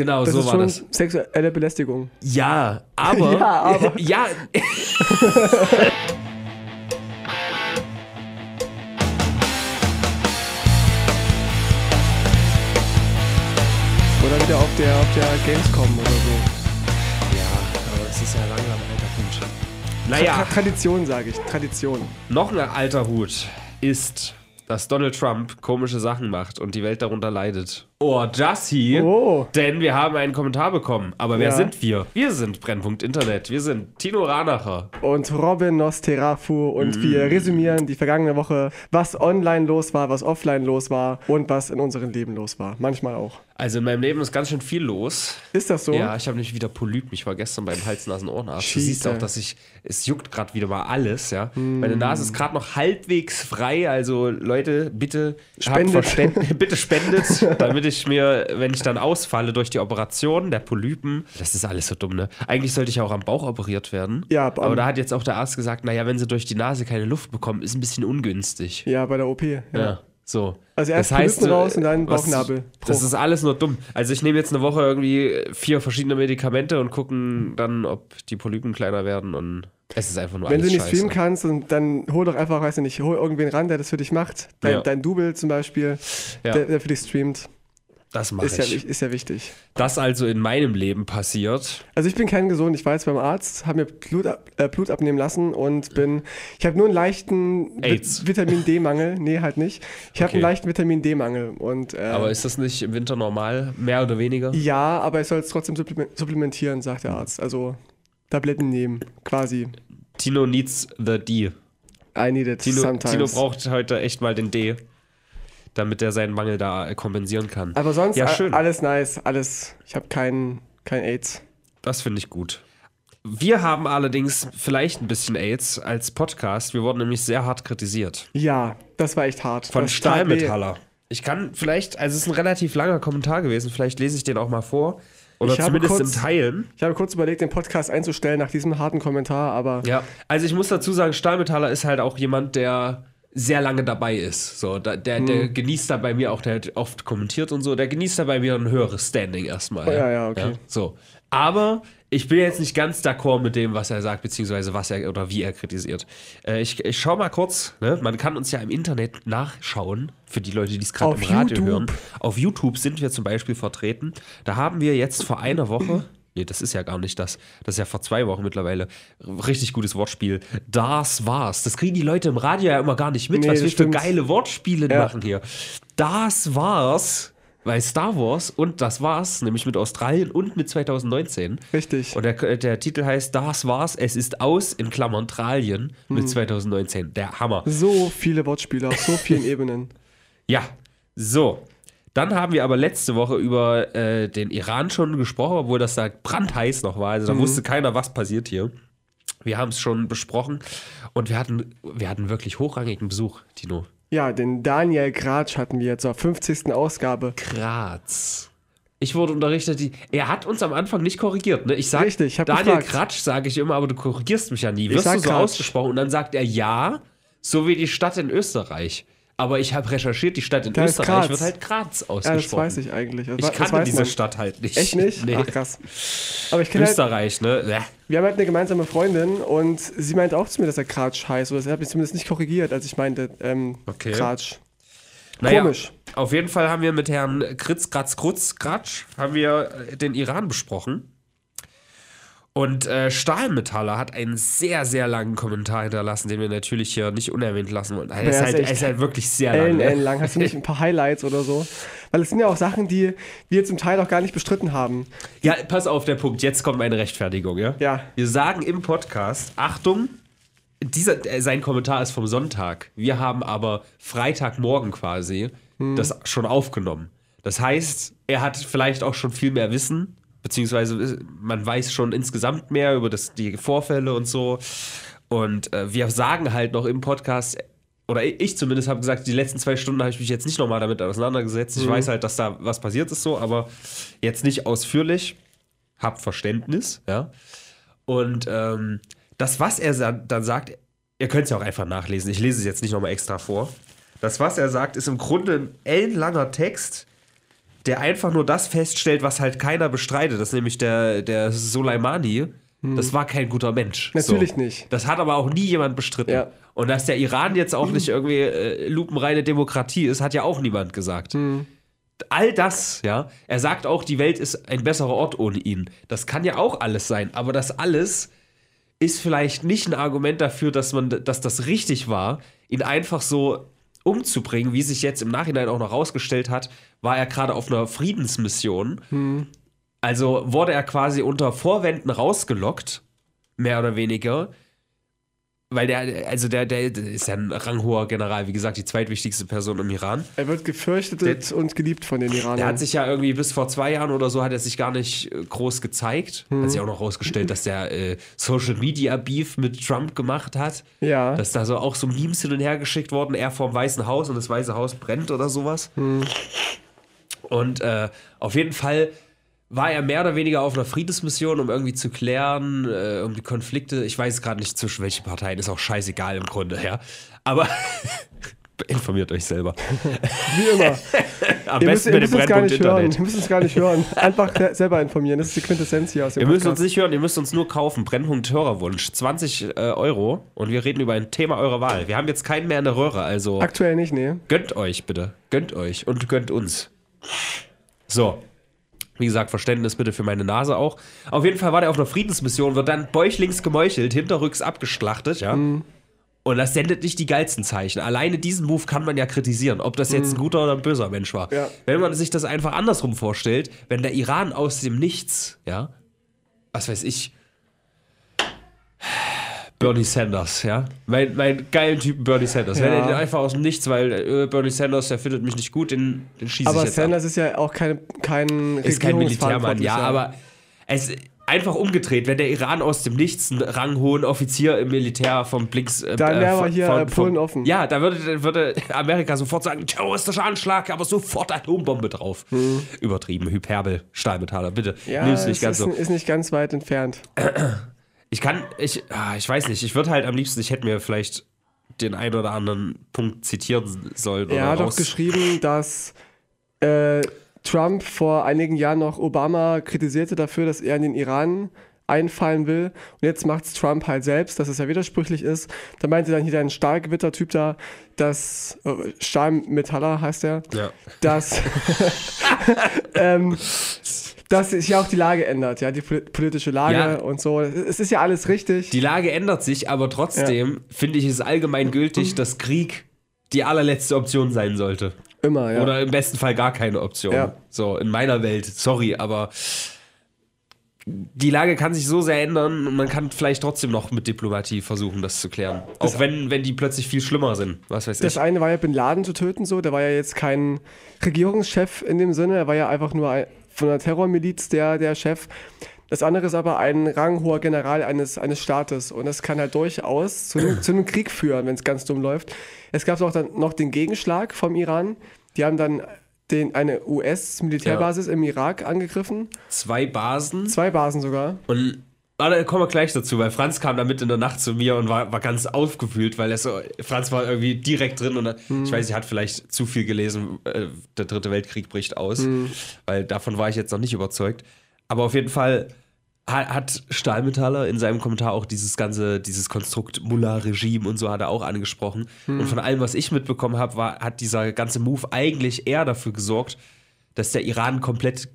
Genau, Das so ist war schon das. sexuelle Belästigung. Ja, aber. Ja, aber. ja, Oder wieder auf der, auf der Gamescom oder so. ja, aber es ist ja langsam alter Hut. Naja, Tradition, sage ich. Tradition. noch ein alter Hut ist, dass Donald Trump komische Sachen macht und die Welt darunter leidet. Oh, Jussi. Oh. Denn wir haben einen Kommentar bekommen. Aber wer Ja. sind wir? Wir sind Brennpunkt Internet. Wir sind Tino Ranacher. Und Robin Nosterafu und Mm. wir resümieren die vergangene Woche, was online los war, was offline los war und was in unserem Leben los war. Manchmal auch. Also in meinem Leben ist ganz schön viel los. Ist das so? Ja, ich habe nämlich wieder Polyp. Ich war gestern beim Hals-Nasen-Ohrenarzt. Du siehst auch, dass ich, es juckt gerade wieder mal alles, ja. Meine Nase ist gerade noch halbwegs frei. Also Leute, bitte Spendet. Bitte spendet, damit ich mir, wenn ich dann ausfalle durch die Operation der Polypen, das ist alles so dumm, ne? Eigentlich sollte ich ja auch am Bauch operiert werden. Ja, aber am- da hat jetzt auch der Arzt gesagt, naja, wenn sie durch die Nase keine Luft bekommen, ist ein bisschen ungünstig. Ja, bei der OP. Ja. Ja, so. Also erst Polypen so, raus und dann Bauchnabel. Das ist alles nur dumm. Also ich nehme jetzt eine Woche irgendwie vier verschiedene Medikamente und gucken dann, ob die Polypen kleiner werden und es ist einfach nur Wenn du nicht scheiße. streamen kannst, dann, dann hol doch einfach, weiß ich nicht, hol irgendwen ran, der das für dich macht. Dein, Ja. dein Double zum Beispiel, Ja. der, der für dich streamt. Das mache Ist ja, ich. wi- ist ja wichtig. Das also in meinem Leben passiert. Also ich bin kein gesund, ich war jetzt beim Arzt, habe mir Blut, ab, äh, Blut abnehmen lassen und bin, ich habe nur einen leichten AIDS. Vitamin D-Mangel. Nee, halt nicht. Ich habe Okay. einen leichten Vitamin D-Mangel und äh, Aber ist das nicht im Winter normal? Mehr oder weniger? ja, aber ich soll es trotzdem suppleme- supplementieren, sagt der Arzt. Also Tabletten nehmen, quasi. Tino needs the D. I need it Tino, sometimes. Tino braucht heute echt mal den D, damit er seinen Mangel da äh, kompensieren kann. aber sonst Ja, schön. alles nice, alles. Ich habe kein, kein AIDS. Das finde ich gut. Wir haben allerdings vielleicht ein bisschen AIDS als Podcast. Wir wurden nämlich sehr hart kritisiert. Ja, das war echt hart. Von. Stahlmetaller. Ich kann vielleicht, also es ist ein relativ langer Kommentar gewesen, vielleicht lese ich den auch mal vor. Oder Ich zumindest kurz- in Teilen. Ich habe kurz überlegt, den Podcast einzustellen nach diesem harten Kommentar, aber Ja, also ich muss dazu sagen, Stahlmetaller ist halt auch jemand, der sehr lange dabei ist. So, da, der, der Hm. genießt da bei mir auch, der hat oft kommentiert und so, der genießt da bei mir ein höheres Standing erstmal. Oh, ja, ja, okay. so. Aber ich bin jetzt nicht ganz d'accord mit dem, was er sagt, beziehungsweise was er oder wie er kritisiert. Äh, ich, ich schau mal kurz, ne? man kann uns ja im Internet nachschauen, für die Leute, die es gerade im Radio YouTube. hören. Auf YouTube sind wir zum Beispiel vertreten. Da haben wir jetzt vor einer Woche, nee, das ist ja gar nicht das, das ist ja vor zwei Wochen mittlerweile, richtig gutes Wortspiel. Das war's. Das kriegen die Leute im Radio ja immer gar nicht mit, Nee, was wir für geile Wortspiele Ja. machen hier. Das war's. Bei Star Wars und das war's, nämlich mit Australien und mit 2019. richtig. Und der, der Titel heißt Das war's, es ist aus, in Klammern Tralien Hm. mit 2019. Der Hammer. So viele Wortspiele auf so vielen Ebenen. Ja, so. Dann haben wir aber letzte Woche über äh, den Iran schon gesprochen, obwohl das da brandheiß noch war. Also da wusste keiner, was passiert hier. Wir haben es schon besprochen und wir hatten, wir hatten wirklich hochrangigen Besuch, Tino. Ja, den Daniel Gratsch hatten wir zur 50. Ausgabe. Graz. Ich wurde unterrichtet, die, er hat uns am Anfang nicht korrigiert. Ne? Ich sag, Richtig, ich Daniel gefragt. Kratsch sage ich immer, aber du korrigierst mich ja nie. Wirst du so Kratsch. ausgesprochen und dann sagt er ja, so wie die Stadt in Österreich. Aber ich habe recherchiert, die Stadt in Da Österreich Graz. wird halt Graz Ja, ausgesprochen. das weiß ich eigentlich. Das, Ich kannte diese man. Stadt halt nicht. Echt nicht? Nee. Ach krass. Aber ich kenne halt, Österreich, ne? Bäh. wir haben halt eine gemeinsame Freundin und sie meint auch zu mir, dass er Gratsch heißt. Oder sie hat mich zumindest nicht korrigiert, als ich meinte, ähm, Okay. Gratsch. Naja, Komisch. Auf jeden Fall haben wir mit Herrn Kritz, Kratz, Krutz, Kratsch, haben wir äh, den Iran besprochen. Und äh, Stahlmetaller hat einen sehr, sehr langen Kommentar hinterlassen, den wir natürlich hier nicht unerwähnt lassen wollen. Er ist, ist halt, er ist halt wirklich sehr lang. Ellen, Ne? Lang. Hast du nicht ein paar Highlights oder so? Weil es sind ja auch Sachen, die wir zum Teil auch gar nicht bestritten haben. Ja, pass auf, der Punkt. Jetzt kommt meine Rechtfertigung, ja? Ja. Wir sagen im Podcast, Achtung, dieser, äh, sein Kommentar ist vom Sonntag. Wir haben aber Freitagmorgen quasi das schon aufgenommen. Das heißt, er hat vielleicht auch schon viel mehr Wissen, beziehungsweise äh, man weiß schon insgesamt mehr über das, die Vorfälle und so. Und äh, wir sagen halt noch im Podcast, oder ich zumindest habe gesagt, die letzten zwei Stunden habe ich mich jetzt nicht nochmal damit auseinandergesetzt. Ich weiß halt, dass da was passiert ist so, aber jetzt nicht ausführlich. Hab Verständnis, ja. Und ähm, das, was er dann sagt, ihr könnt es ja auch einfach nachlesen. Ich lese es jetzt nicht nochmal extra vor. Das, was er sagt, ist im Grunde ein ellenlanger Text, der einfach nur das feststellt, was halt keiner bestreitet. Das ist nämlich der, der Soleimani. Das war kein guter Mensch. Hm. Natürlich so. nicht. Das hat aber auch nie jemand bestritten. Ja. Und dass der Iran jetzt auch nicht irgendwie äh, lupenreine Demokratie ist, hat ja auch niemand gesagt. Hm. All das, ja. Er sagt auch, die Welt ist ein besserer Ort ohne ihn. Das kann ja auch alles sein. Aber das alles ist vielleicht nicht ein Argument dafür, dass man, dass das richtig war, ihn einfach so umzubringen, wie sich jetzt im Nachhinein auch noch rausgestellt hat, war er gerade auf einer Friedensmission. Also wurde er quasi unter Vorwänden rausgelockt, mehr oder weniger. Weil der, also der, der ist ja ein ranghoher General, wie gesagt, die zweitwichtigste Person im Iran. Er wird gefürchtet und geliebt von den Iranern. Der hat sich ja irgendwie bis vor zwei Jahren oder so hat er sich gar nicht äh, groß gezeigt. Hat sich auch noch rausgestellt, dass der äh, Social Media Beef mit Trump gemacht hat. ja. Dass da so auch so Memes hin und her geschickt wurden, er vorm Weißen Haus und das Weiße Haus brennt oder sowas. Und äh, auf jeden Fall war er mehr oder weniger auf einer Friedensmission, um irgendwie zu klären, äh, um die Konflikte. Ich weiß gerade nicht zwischen welchen Parteien, ist auch scheißegal im Grunde, ja. Aber informiert euch selber. Wie immer. Am Ihr müsst, besten ihr mit dem müsst Brennpunkt nicht hören. Internet. Ihr müsst es gar nicht hören. Einfach se- selber informieren. Das ist die Quintessenz hier aus dem Ihr müsst uns nicht hören, ihr müsst uns nur kaufen. Brennpunkt Hörerwunsch. 20 äh, Euro und wir reden über ein Thema eurer Wahl. Wir haben jetzt keinen mehr in der Röhre, also Aktuell nicht, nee. gönnt euch bitte. Gönnt euch und gönnt uns. So. Wie gesagt, Verständnis bitte für meine Nase auch. Auf jeden Fall war der auf einer Friedensmission, wird dann bäuchlings gemeuchelt, hinterrücks abgeschlachtet, ja. Und das sendet nicht die geilsten Zeichen. Alleine diesen Move kann man ja kritisieren, ob das jetzt ein guter oder ein böser Mensch war. Ja. Wenn man sich das einfach andersrum vorstellt, wenn der Iran aus dem Nichts, ja, was weiß ich, Bernie Sanders, ja, mein, mein geilen Typen Bernie Sanders, wenn Ja. er den einfach aus dem Nichts, weil äh, Bernie Sanders, der findet mich nicht gut, den, den schieße ich Aber jetzt ab. Sanders ist ja auch kein, kein Ist kein Militärmann, ja, aber es einfach umgedreht, wenn der Iran aus dem Nichts einen ranghohen Offizier im Militär vom Blinks. Äh, Dann wir von- hier, von- äh, Polen vom- offen. Ja, da würde, würde Amerika sofort sagen: terroristischer Anschlag, aber sofort Atombombe drauf. Übertrieben, Hyperbel, Stahlmetaller, bitte. Hm. Ja, Nimm's es nicht ganz ist, so. ist nicht ganz weit entfernt. Ich kann, ich, ah, ich weiß nicht, ich würde halt am liebsten, ich hätte mir vielleicht den einen oder anderen Punkt zitieren sollen. Er oder hat auch geschrieben, dass äh, Trump vor einigen Jahren noch Obama kritisierte dafür, dass er in den Iran einfallen will. Und jetzt macht es Trump halt selbst, dass es ja widersprüchlich ist. Da meinte dann hier ein Stahlgewitter-Typ da, dass äh, Stahlmetaller heißt er, Ja. dass, ähm, dass sich ja auch die Lage ändert, ja, die poli- politische Lage Ja. und so. Es ist ja alles richtig. Die Lage ändert sich, aber trotzdem finde ich es allgemein gültig, dass Krieg die allerletzte Option sein sollte. Immer, ja. Oder im besten Fall gar keine Option. Ja. So, in meiner Welt, sorry, aber die Lage kann sich so sehr ändern und man kann vielleicht trotzdem noch mit Diplomatie versuchen, das zu klären. Auch wenn, wenn die plötzlich viel schlimmer sind. Was weiß Das ich. eine war ja Bin Laden zu töten, so. Der war ja jetzt kein Regierungschef in dem Sinne. Er war ja einfach nur ein, von einer Terrormiliz der, der Chef. Das andere ist aber ein ranghoher General eines, eines Staates. Und das kann halt durchaus zu, einem- zu einem Krieg führen, wenn es ganz dumm läuft. Es gab auch dann noch den Gegenschlag vom Iran. Die haben dann den, eine US-Militärbasis im Irak angegriffen. Zwei Basen Zwei Basen sogar. und Warte, da kommen wir gleich dazu, weil Franz kam da mit in der Nacht zu mir und war, war ganz aufgewühlt, weil er so, Franz war irgendwie direkt drin und ich weiß, er hat vielleicht zu viel gelesen, äh, der dritte Weltkrieg bricht aus, weil davon war ich jetzt noch nicht überzeugt. Aber auf jeden Fall ha- hat Stahlmetaller in seinem Kommentar auch dieses ganze, dieses Konstrukt Mullah-Regime und so hat er auch angesprochen. Und von allem, was ich mitbekommen habe, hat dieser ganze Move eigentlich eher dafür gesorgt, dass der Iran komplett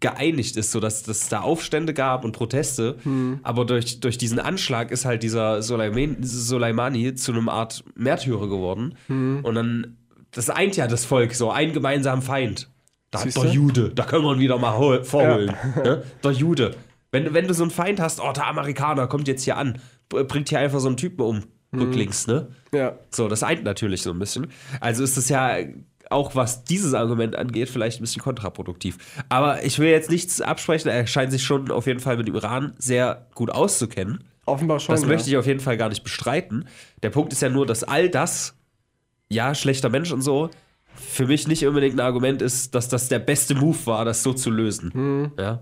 geeinigt ist, sodass dass es da Aufstände gab und Proteste. Aber durch, durch diesen Anschlag ist halt dieser Soleiman, Soleimani zu einem Art Märtyrer geworden. Und dann, das eint ja das Volk, so ein gemeinsamen Feind. Da hat der Jude, da können wir ihn wieder mal hol- vorholen. Ne? Der Jude. Wenn, wenn du so einen Feind hast, oh, der Amerikaner kommt jetzt hier an, bringt hier einfach so einen Typen um, rücklinks, ne? Ja. So, das eint natürlich so ein bisschen. Also ist es ja auch, was dieses Argument angeht, vielleicht ein bisschen kontraproduktiv. Aber ich will jetzt nichts absprechen. Er scheint sich schon auf jeden Fall mit dem Iran sehr gut auszukennen. Offenbar schon. Das ja. möchte ich auf jeden Fall gar nicht bestreiten. Der Punkt ist ja nur, dass all das, ja, schlechter Mensch und so, für mich nicht unbedingt ein Argument ist, dass das der beste Move war, das so zu lösen. Ja.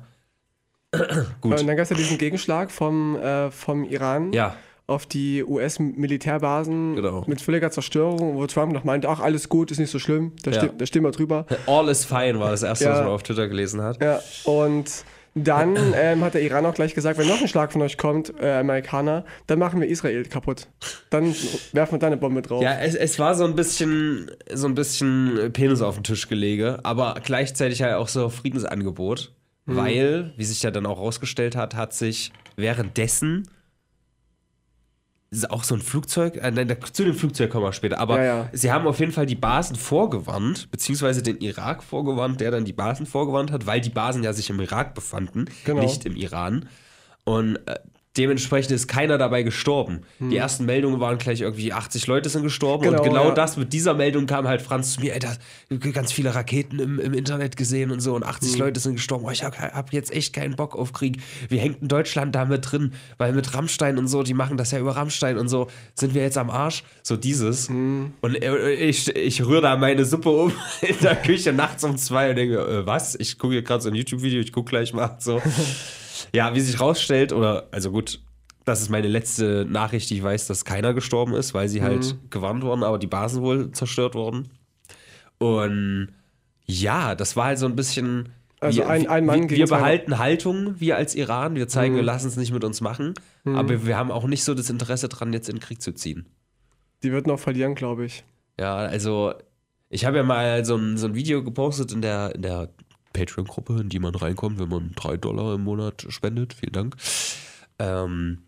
Gut. Und dann gab es ja diesen Gegenschlag vom, äh, vom Iran. Ja. Auf die US-Militärbasen Genau. mit völliger Zerstörung, wo Trump noch meinte, ach, alles gut, ist nicht so schlimm, da, Ja. stimmt, da stimmen wir drüber. All is fine war das erste, Ja. was man auf Twitter gelesen hat. Ja, und dann ähm, hat der Iran auch gleich gesagt, wenn noch ein Schlag von euch kommt, äh, Amerikaner, dann machen wir Israel kaputt. Dann werfen wir da eine Bombe drauf. Ja, es, es war so ein bisschen, so ein bisschen Penis auf den Tisch gelege, aber gleichzeitig halt auch so Friedensangebot, weil, wie sich ja dann auch rausgestellt hat, hat sich währenddessen auch so ein Flugzeug, äh, nein, zu dem Flugzeug kommen wir später, aber Ja, ja. sie haben auf jeden Fall die Basen vorgewarnt, beziehungsweise den Irak vorgewarnt, der dann die Basen vorgewarnt hat, weil die Basen ja sich im Irak befanden, Genau. nicht im Iran. Und äh, dementsprechend ist keiner dabei gestorben. Die ersten Meldungen waren gleich irgendwie 80 Leute sind gestorben Genau, und genau ja. das, mit dieser Meldung kam halt Franz zu mir, ey, da ganz viele Raketen im, im Internet gesehen und so und 80 Leute sind gestorben. Oh, ich hab, hab jetzt echt keinen Bock auf Krieg. Wie hängt in Deutschland da mit drin? Weil mit Rammstein und so, die machen das ja über Rammstein und so, sind wir jetzt am Arsch? So dieses. Und äh, ich, ich rühre da meine Suppe um in der Küche nachts um zwei und denke, äh, was? Ich gucke hier gerade so ein YouTube-Video, ich gucke gleich mal so. Ja, wie sich rausstellt, oder, also gut, das ist meine letzte Nachricht, die ich weiß, dass keiner gestorben ist, weil sie halt gewarnt wurden, aber die Basen wohl zerstört wurden. Und ja, das war halt so ein bisschen. Also wir, ein- ein Mann wir, wir zwei- behalten Haltung, wir als Iran. Wir zeigen, wir lassen es nicht mit uns machen. Mhm. Aber wir haben auch nicht so das Interesse dran, jetzt in den Krieg zu ziehen. Die würden auch verlieren, glaube ich. Ja, also ich habe ja mal so ein, so ein Video gepostet in der, in der Patreon-Gruppe, in die man reinkommt, wenn man drei Dollar im Monat spendet. Vielen Dank. Ähm,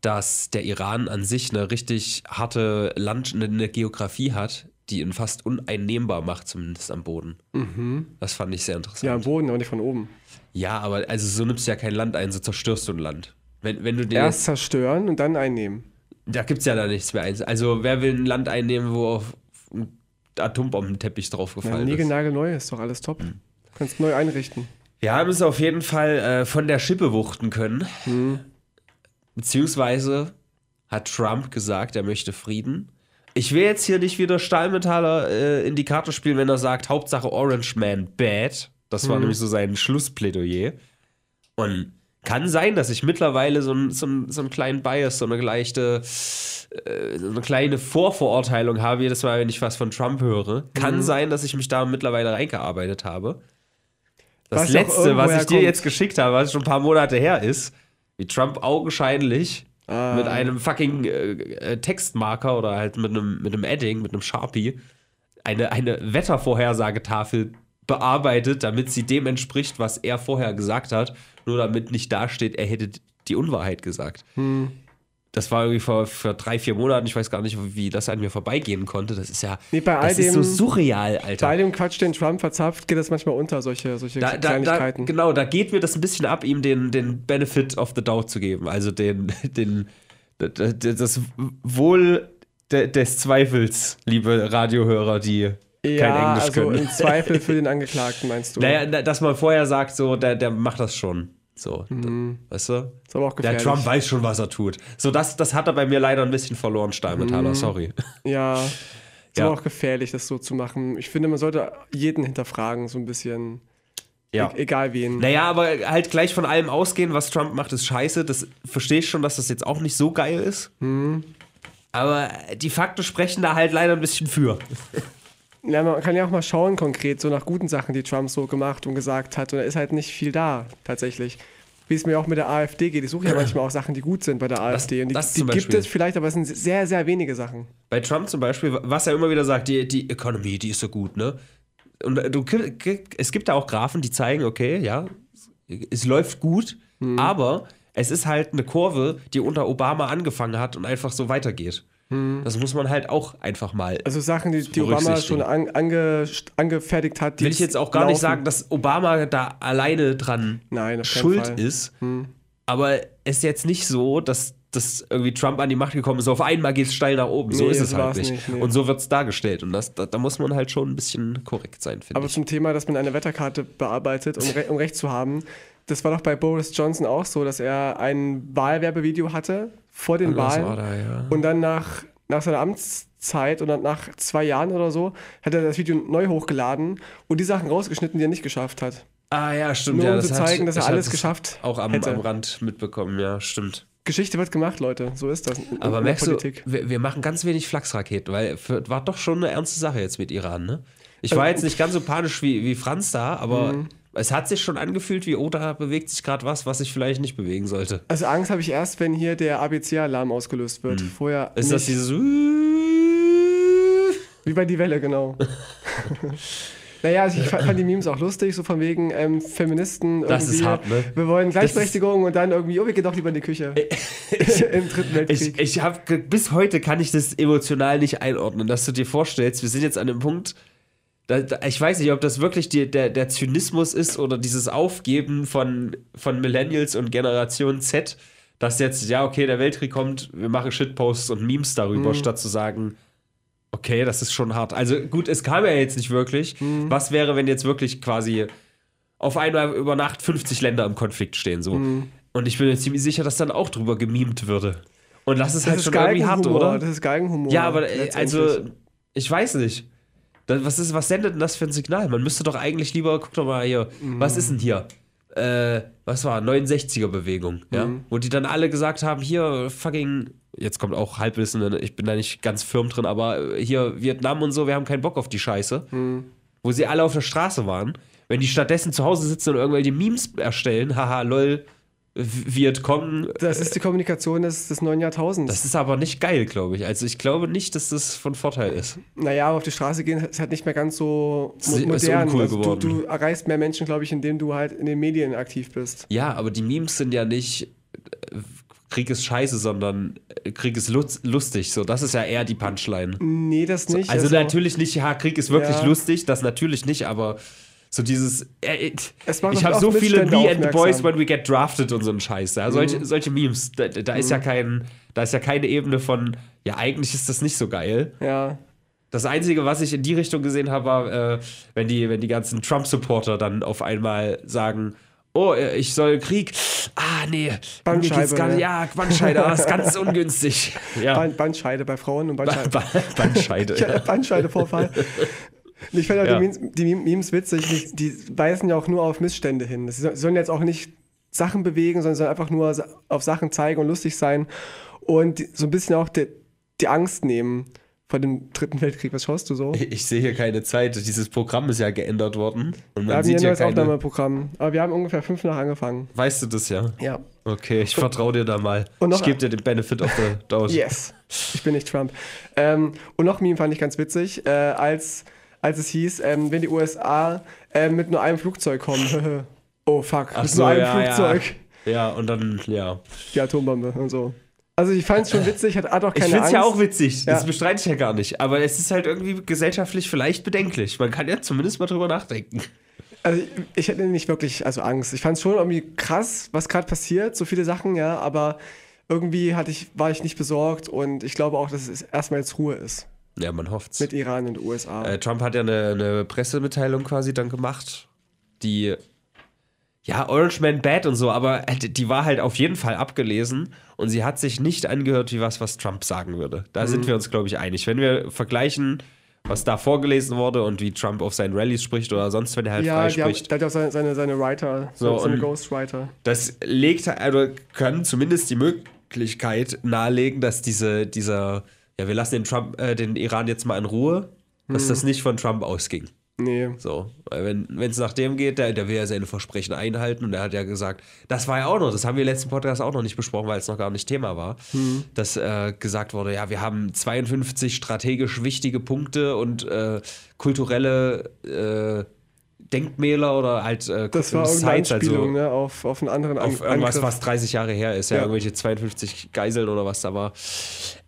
dass der Iran an sich eine richtig harte Land, eine, Geografie hat, die ihn fast uneinnehmbar macht, zumindest am Boden. Das fand ich sehr interessant. Mhm. Ja, am Boden, aber nicht von oben. Ja, aber also so nimmst du ja kein Land ein, so zerstörst du ein Land. Wenn, wenn du den Erst zerstören und dann einnehmen. Da gibt es ja da nichts mehr. Also, wer will ein Land einnehmen, wo auf ein Atombombenteppich Ja, draufgefallen ist? Niegelnagelneu ist doch alles top. Hm. Kannst neu einrichten. Wir haben es auf jeden Fall äh, von der Schippe wuchten können. Beziehungsweise hat Trump gesagt, er möchte Frieden. Ich will jetzt hier nicht wieder Stahlmetaller äh, in die Karte spielen, wenn er sagt, Hauptsache Orange Man bad. Das war nämlich so sein Schlussplädoyer. Und kann sein, dass ich mittlerweile so, ein, so, ein, so einen kleinen Bias, so eine leichte, äh, so eine kleine Vorverurteilung habe, jedes Mal, wenn ich was von Trump höre. Kann sein, dass ich mich da mittlerweile reingearbeitet habe. Das Was letzte, was ich dir kommt. jetzt geschickt habe, was schon ein paar Monate her ist, wie Trump augenscheinlich Ah. mit einem fucking äh, äh, Textmarker oder halt mit einem, mit einem Edding, mit einem Sharpie, eine, eine Wettervorhersagetafel bearbeitet, damit sie dem entspricht, was er vorher gesagt hat, nur damit nicht dasteht, er hätte die Unwahrheit gesagt. Hm. Das war irgendwie vor, vor drei, vier Monaten, ich weiß gar nicht, wie das an mir vorbeigehen konnte. Das ist ja Nee, bei all das ist so dem- surreal, Alter. Bei dem Quatsch, den Trump verzapft, geht das manchmal unter, solche, solche Da, da, da, Kleinigkeiten. genau, da geht mir das ein bisschen ab, ihm den, den Benefit of the Doubt zu geben. Also den, den, das, Wohl de- des Zweifels, liebe Radiohörer, die kein ja, Englisch also können. im Zweifel für den Angeklagten, meinst du? Naja, na- dass man vorher sagt, so, der, der macht das schon. So, da, weißt du? ist aber auch Der Mhm. gefährlich. Trump weiß schon, was er tut. So, das, das hat er bei mir leider ein bisschen verloren, Stahlmetaller, Mhm. sorry. Ja, ist Ja. aber auch gefährlich, das so zu machen. Ich finde, man sollte jeden hinterfragen, so ein bisschen. Ja. E egal wen. Naja, aber halt gleich von allem ausgehen, was Trump macht, ist scheiße. Das verstehe ich schon, dass das jetzt auch nicht so geil ist. Mhm. Aber die Fakten sprechen da halt leider ein bisschen für. Ja, man kann ja auch mal schauen, konkret, so nach guten Sachen, die Trump so gemacht und gesagt hat. Und da ist halt nicht viel da, tatsächlich. Wie es mir auch mit der AfD geht. Ich suche ja manchmal auch Sachen, die gut sind bei der AfD. Und die, das die gibt es vielleicht, aber es sind sehr, sehr wenige Sachen. Bei Trump zum Beispiel, was er immer wieder sagt, die, die Economy, die ist so gut, ne? Und du, es gibt da auch Graphen, die zeigen, okay, ja, es läuft gut, Mhm. aber es ist halt eine Kurve, die unter Obama angefangen hat und einfach so weitergeht. Das muss man halt auch einfach mal. Also Sachen, die, die Obama schon an, ange, angefertigt hat. Die will ich jetzt auch gar nicht sagen, dass Obama da alleine dran Nein, schuld ist. Aber es ist jetzt nicht so, dass, dass irgendwie Trump an die Macht gekommen ist. Auf einmal geht es steil nach oben. So Nee, ist so es halt nicht. nicht, nee. Und so wird es dargestellt. Und das, da, da muss man halt schon ein bisschen korrekt sein, finde Aber ich. zum Thema, dass man eine Wetterkarte bearbeitet, um, re um recht zu haben, das war doch bei Boris Johnson auch so, dass er ein Wahlwerbevideo hatte vor den Was Wahlen war da, ja. und dann nach, nach seiner Amtszeit oder nach zwei Jahren oder so hat er das Video neu hochgeladen und die Sachen rausgeschnitten, die er nicht geschafft hat. Ah ja, stimmt. Nur ja, um das zu hat- zeigen, dass er alles das geschafft Auch am, hätte. am Rand mitbekommen, ja, stimmt. Geschichte wird gemacht, Leute. So ist das. in- Aber in merkst du, wir, wir machen ganz wenig Flachsraketen, weil für, war doch schon eine ernste Sache jetzt mit Iran, ne? Ich war Also- jetzt nicht ganz so panisch wie, wie Franz da, aber Mhm. Es hat sich schon angefühlt, wie, oh, da bewegt sich gerade was, was sich vielleicht nicht bewegen sollte. Also Angst habe ich erst, wenn hier der ABC-Alarm ausgelöst wird. Vorher Mhm. Ist das nicht. dieses. Wie bei Die Welle, genau. naja, also ich fa- fand die Memes auch lustig, so von wegen ähm, Feministen. Das ist hart, ne? Wir wollen Gleichberechtigung und dann irgendwie, oh, wir gehen doch lieber in die Küche. Im Dritten Weltkrieg. Ich, ich habe bis heute kann ich das emotional nicht einordnen, dass du dir vorstellst, wir sind jetzt an dem Punkt, ich weiß nicht, ob das wirklich die, der, der Zynismus ist oder dieses Aufgeben von, von Millennials und Generation Z, dass jetzt, ja, okay, der Weltkrieg kommt, wir machen Shitposts und Memes darüber, Mhm. statt zu sagen, okay, das ist schon hart. Also gut, es kam ja jetzt nicht wirklich. Mhm. Was wäre, wenn jetzt wirklich quasi auf einmal über Nacht 50 Länder im Konflikt stehen, so. Mhm. Und ich bin mir ziemlich sicher, dass dann auch drüber gemimt würde. Und das ist das halt ist schon irgendwie hart, oder? Das ist Geigenhumor. Ja, aber äh, also, ich weiß nicht. Das, was, ist, was sendet denn das für ein Signal? Man müsste doch eigentlich lieber, guck doch mal hier, was ist denn hier? Äh, was war? 69er-Bewegung, ja? Wo die dann alle gesagt haben, hier, fucking, jetzt kommt auch Halbwissen, ich bin da nicht ganz firm drin, aber hier, Vietnam und so, wir haben keinen Bock auf die Scheiße. Wo sie alle auf der Straße waren. Wenn die stattdessen zu Hause sitzen und irgendwelche Memes erstellen, haha, lol, Vietcong, Das ist die Kommunikation des, des neuen Jahrtausends. das ist aber nicht geil, glaube ich. Also ich glaube nicht, dass das von Vorteil ist. naja, aber auf die Straße gehen ist halt nicht mehr ganz so Ist- mo ist modern. uncool also geworden. du, du erreichst mehr Menschen, glaube ich, indem du halt in den Medien aktiv bist. Ja, aber die Memes sind ja nicht äh, Krieg ist scheiße, sondern äh, Krieg ist lustig. So, das ist ja eher die Punchline. Nee, das nicht. Also, natürlich nicht, ja, Krieg ist wirklich Ja. lustig, das natürlich nicht, aber so dieses. Äh, äh, ich habe so viele Me and the Boys. Mhm. when we get drafted und so ein Scheiß. Ja? Solche, solche Memes, da, da ist ja kein, da ist ja keine Ebene von, ja, eigentlich ist das nicht so geil. Ja. Das Einzige, was ich in die Richtung gesehen habe, war, äh, wenn, die, wenn die ganzen Trump-Supporter dann auf einmal sagen, oh, äh, ich soll Krieg. Ah, nee. Bandscheibe, geht's gar ne? Ja, Bandscheide, ah, ist ganz ungünstig. Ja. Band, Bandscheide bei Frauen und Ba- Bandscheide. Ba- Bandscheide. Ja, Bandscheidevorfall. Ich finde auch Ja. die, Memes, die Mem- Memes witzig, die, die weisen ja auch nur auf Missstände hin. Sie so- sollen jetzt auch nicht Sachen bewegen, sondern sollen einfach nur auf Sachen zeigen und lustig sein und so ein bisschen auch die, die Angst nehmen vor dem Dritten Weltkrieg. Was schaust du so? Ich sehe hier keine Zeit. Dieses Programm ist ja geändert worden. Und Wir man haben hier sieht ein ja neues. Aufnahmeprogramm, aber wir haben ungefähr fünf nach angefangen. Weißt du das ja? Ja. Okay, ich vertraue dir da mal. Und noch- ich gebe dir den Benefit of the doubt. Yes. Ich bin nicht Trump. Ähm, und noch ein Meme fand ich ganz witzig, äh, als, als es hieß, ähm, wenn die USA äh, mit nur einem Flugzeug kommen. oh fuck, Ach mit so, nur einem ja, Flugzeug. Ja. ja, und dann, ja. Die Atombombe und so. Also ich fand es schon witzig, hat, hat auch keine Ich finde es ja auch witzig, das Ja. bestreite ich ja gar nicht. Aber es ist halt irgendwie gesellschaftlich vielleicht bedenklich. Man kann ja zumindest mal drüber nachdenken. Also ich, ich hätte nicht wirklich also Angst. Ich fand es schon irgendwie krass, was gerade passiert, so viele Sachen, ja, aber irgendwie hatte ich, war ich nicht besorgt und ich glaube auch, dass es erstmal jetzt Ruhe ist Ja, man hofft's. mit Iran und USA. Äh, Trump hat ja eine, eine Pressemitteilung quasi dann gemacht, die ja, Orange Man Bad und so, aber äh, die war halt auf jeden Fall abgelesen und sie hat sich nicht angehört wie was, was Trump sagen würde. Da Mhm. sind wir uns, glaube ich, einig. Wenn wir vergleichen, was da vorgelesen wurde und wie Trump auf seinen Rallyes spricht oder sonst, wenn er halt ja, frei spricht, der hat auch seine, seine, Writer, So, seine Ghostwriter. das legt, also können zumindest die Möglichkeit nahelegen, dass diese, dieser, ja, wir lassen den Trump, äh, den Iran jetzt mal in Ruhe, dass das nicht von Trump ausging. Nee. So, weil wenn es nach dem geht, der, der will ja seine Versprechen einhalten und er hat ja gesagt, das war ja auch noch, das haben wir im letzten Podcast auch noch nicht besprochen, weil es noch gar nicht Thema war, dass äh, gesagt wurde, ja, wir haben 52 strategisch wichtige Punkte und äh, kulturelle äh, Denkmäler oder halt äh, Das war Sites, Anspielung ne, auf, auf einen anderen An auf irgendwas, Angriff. was 30 Jahre her ist, ja, Ja. irgendwelche 52 Geiseln oder was da war.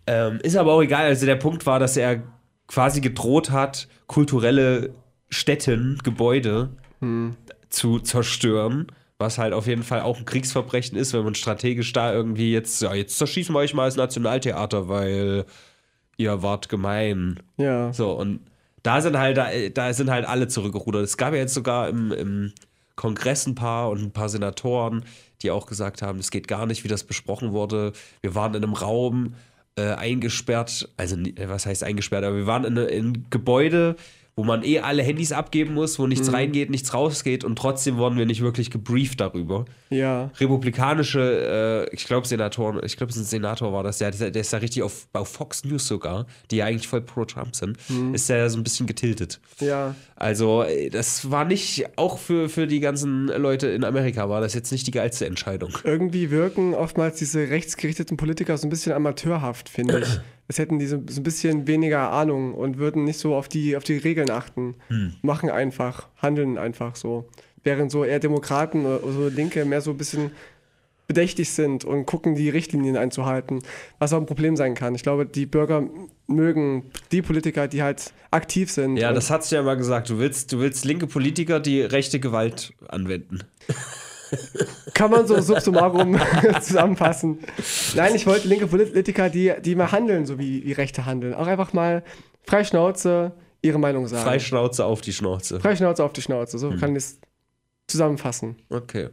Ähm, ist aber auch egal. Also der Punkt war, dass er quasi gedroht hat, kulturelle Stätten, Gebäude Hm. zu zerstören. Was halt auf jeden Fall auch ein Kriegsverbrechen ist, wenn man strategisch da irgendwie jetzt, ja, jetzt zerschießen wir euch mal das Nationaltheater, weil ihr wart gemein. Ja. So, und da sind halt, da, da sind halt alle zurückgerudert. Es gab ja jetzt sogar im, im Kongress ein paar und ein paar Senatoren, die auch gesagt haben, es geht gar nicht, wie das besprochen wurde. Wir waren in einem Raum äh, eingesperrt, also äh, was heißt eingesperrt, aber wir waren in, in Gebäude, wo man eh alle Handys abgeben muss, wo nichts reingeht, nichts rausgeht und trotzdem wurden wir nicht wirklich gebrieft darüber. Ja. Republikanische, äh, ich glaube Senatoren, ich glaube es ist ein Senator war das, der, der ist da richtig auf, auf Fox News sogar, die ja eigentlich voll pro Trump sind, ist der so ein bisschen getiltet. Ja. Also äh, das war nicht, auch für, für die ganzen Leute in Amerika war das jetzt nicht die geilste Entscheidung. Irgendwie wirken oftmals diese rechtsgerichteten Politiker so ein bisschen amateurhaft, finde ich. Es hätten die so, so ein bisschen weniger Ahnung und würden nicht so auf die, auf die Regeln achten. Machen einfach, handeln einfach so. Während so eher Demokraten oder so Linke mehr so ein bisschen bedächtig sind und gucken, die Richtlinien einzuhalten, was auch ein Problem sein kann. Ich glaube, die Bürger mögen die Politiker, die halt aktiv sind. Ja, das hast du ja mal gesagt. Du willst, du willst linke Politiker, die rechte Gewalt anwenden. Kann man so subsumarum zusammenfassen. Nein, ich wollte linke Politiker, die, die mal handeln, so wie, wie Rechte handeln. Auch einfach mal frei Schnauze ihre Meinung sagen. Freischnauze auf die Schnauze. Frei Schnauze auf die Schnauze. So kann ich es zusammenfassen. Okay.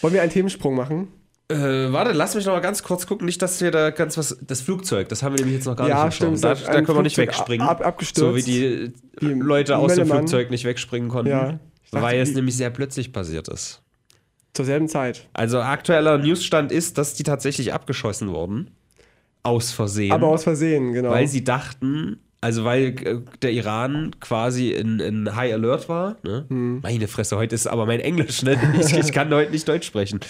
Wollen wir einen Themensprung machen? Äh, warte, lass mich noch mal ganz kurz gucken. Nicht, dass wir da ganz was. Das Flugzeug, das haben wir nämlich jetzt noch gar Ja, nicht stimmt, Da, da können wir nicht Flugzeug wegspringen. ab- abgestürzt. So wie die Wie Leute aus dem Mellemann. Flugzeug nicht wegspringen konnten. Ja. Dachte, Weil es nämlich sehr plötzlich passiert ist. Zur selben Zeit. Also aktueller Newsstand ist, dass die tatsächlich abgeschossen wurden. Aus Versehen. Aber aus Versehen, genau. weil sie dachten, also weil äh, der Iran quasi in, in High Alert war. Ne? Hm. Meine Fresse, heute ist aber mein Englisch, ne? Ich, ich kann heute nicht Deutsch sprechen.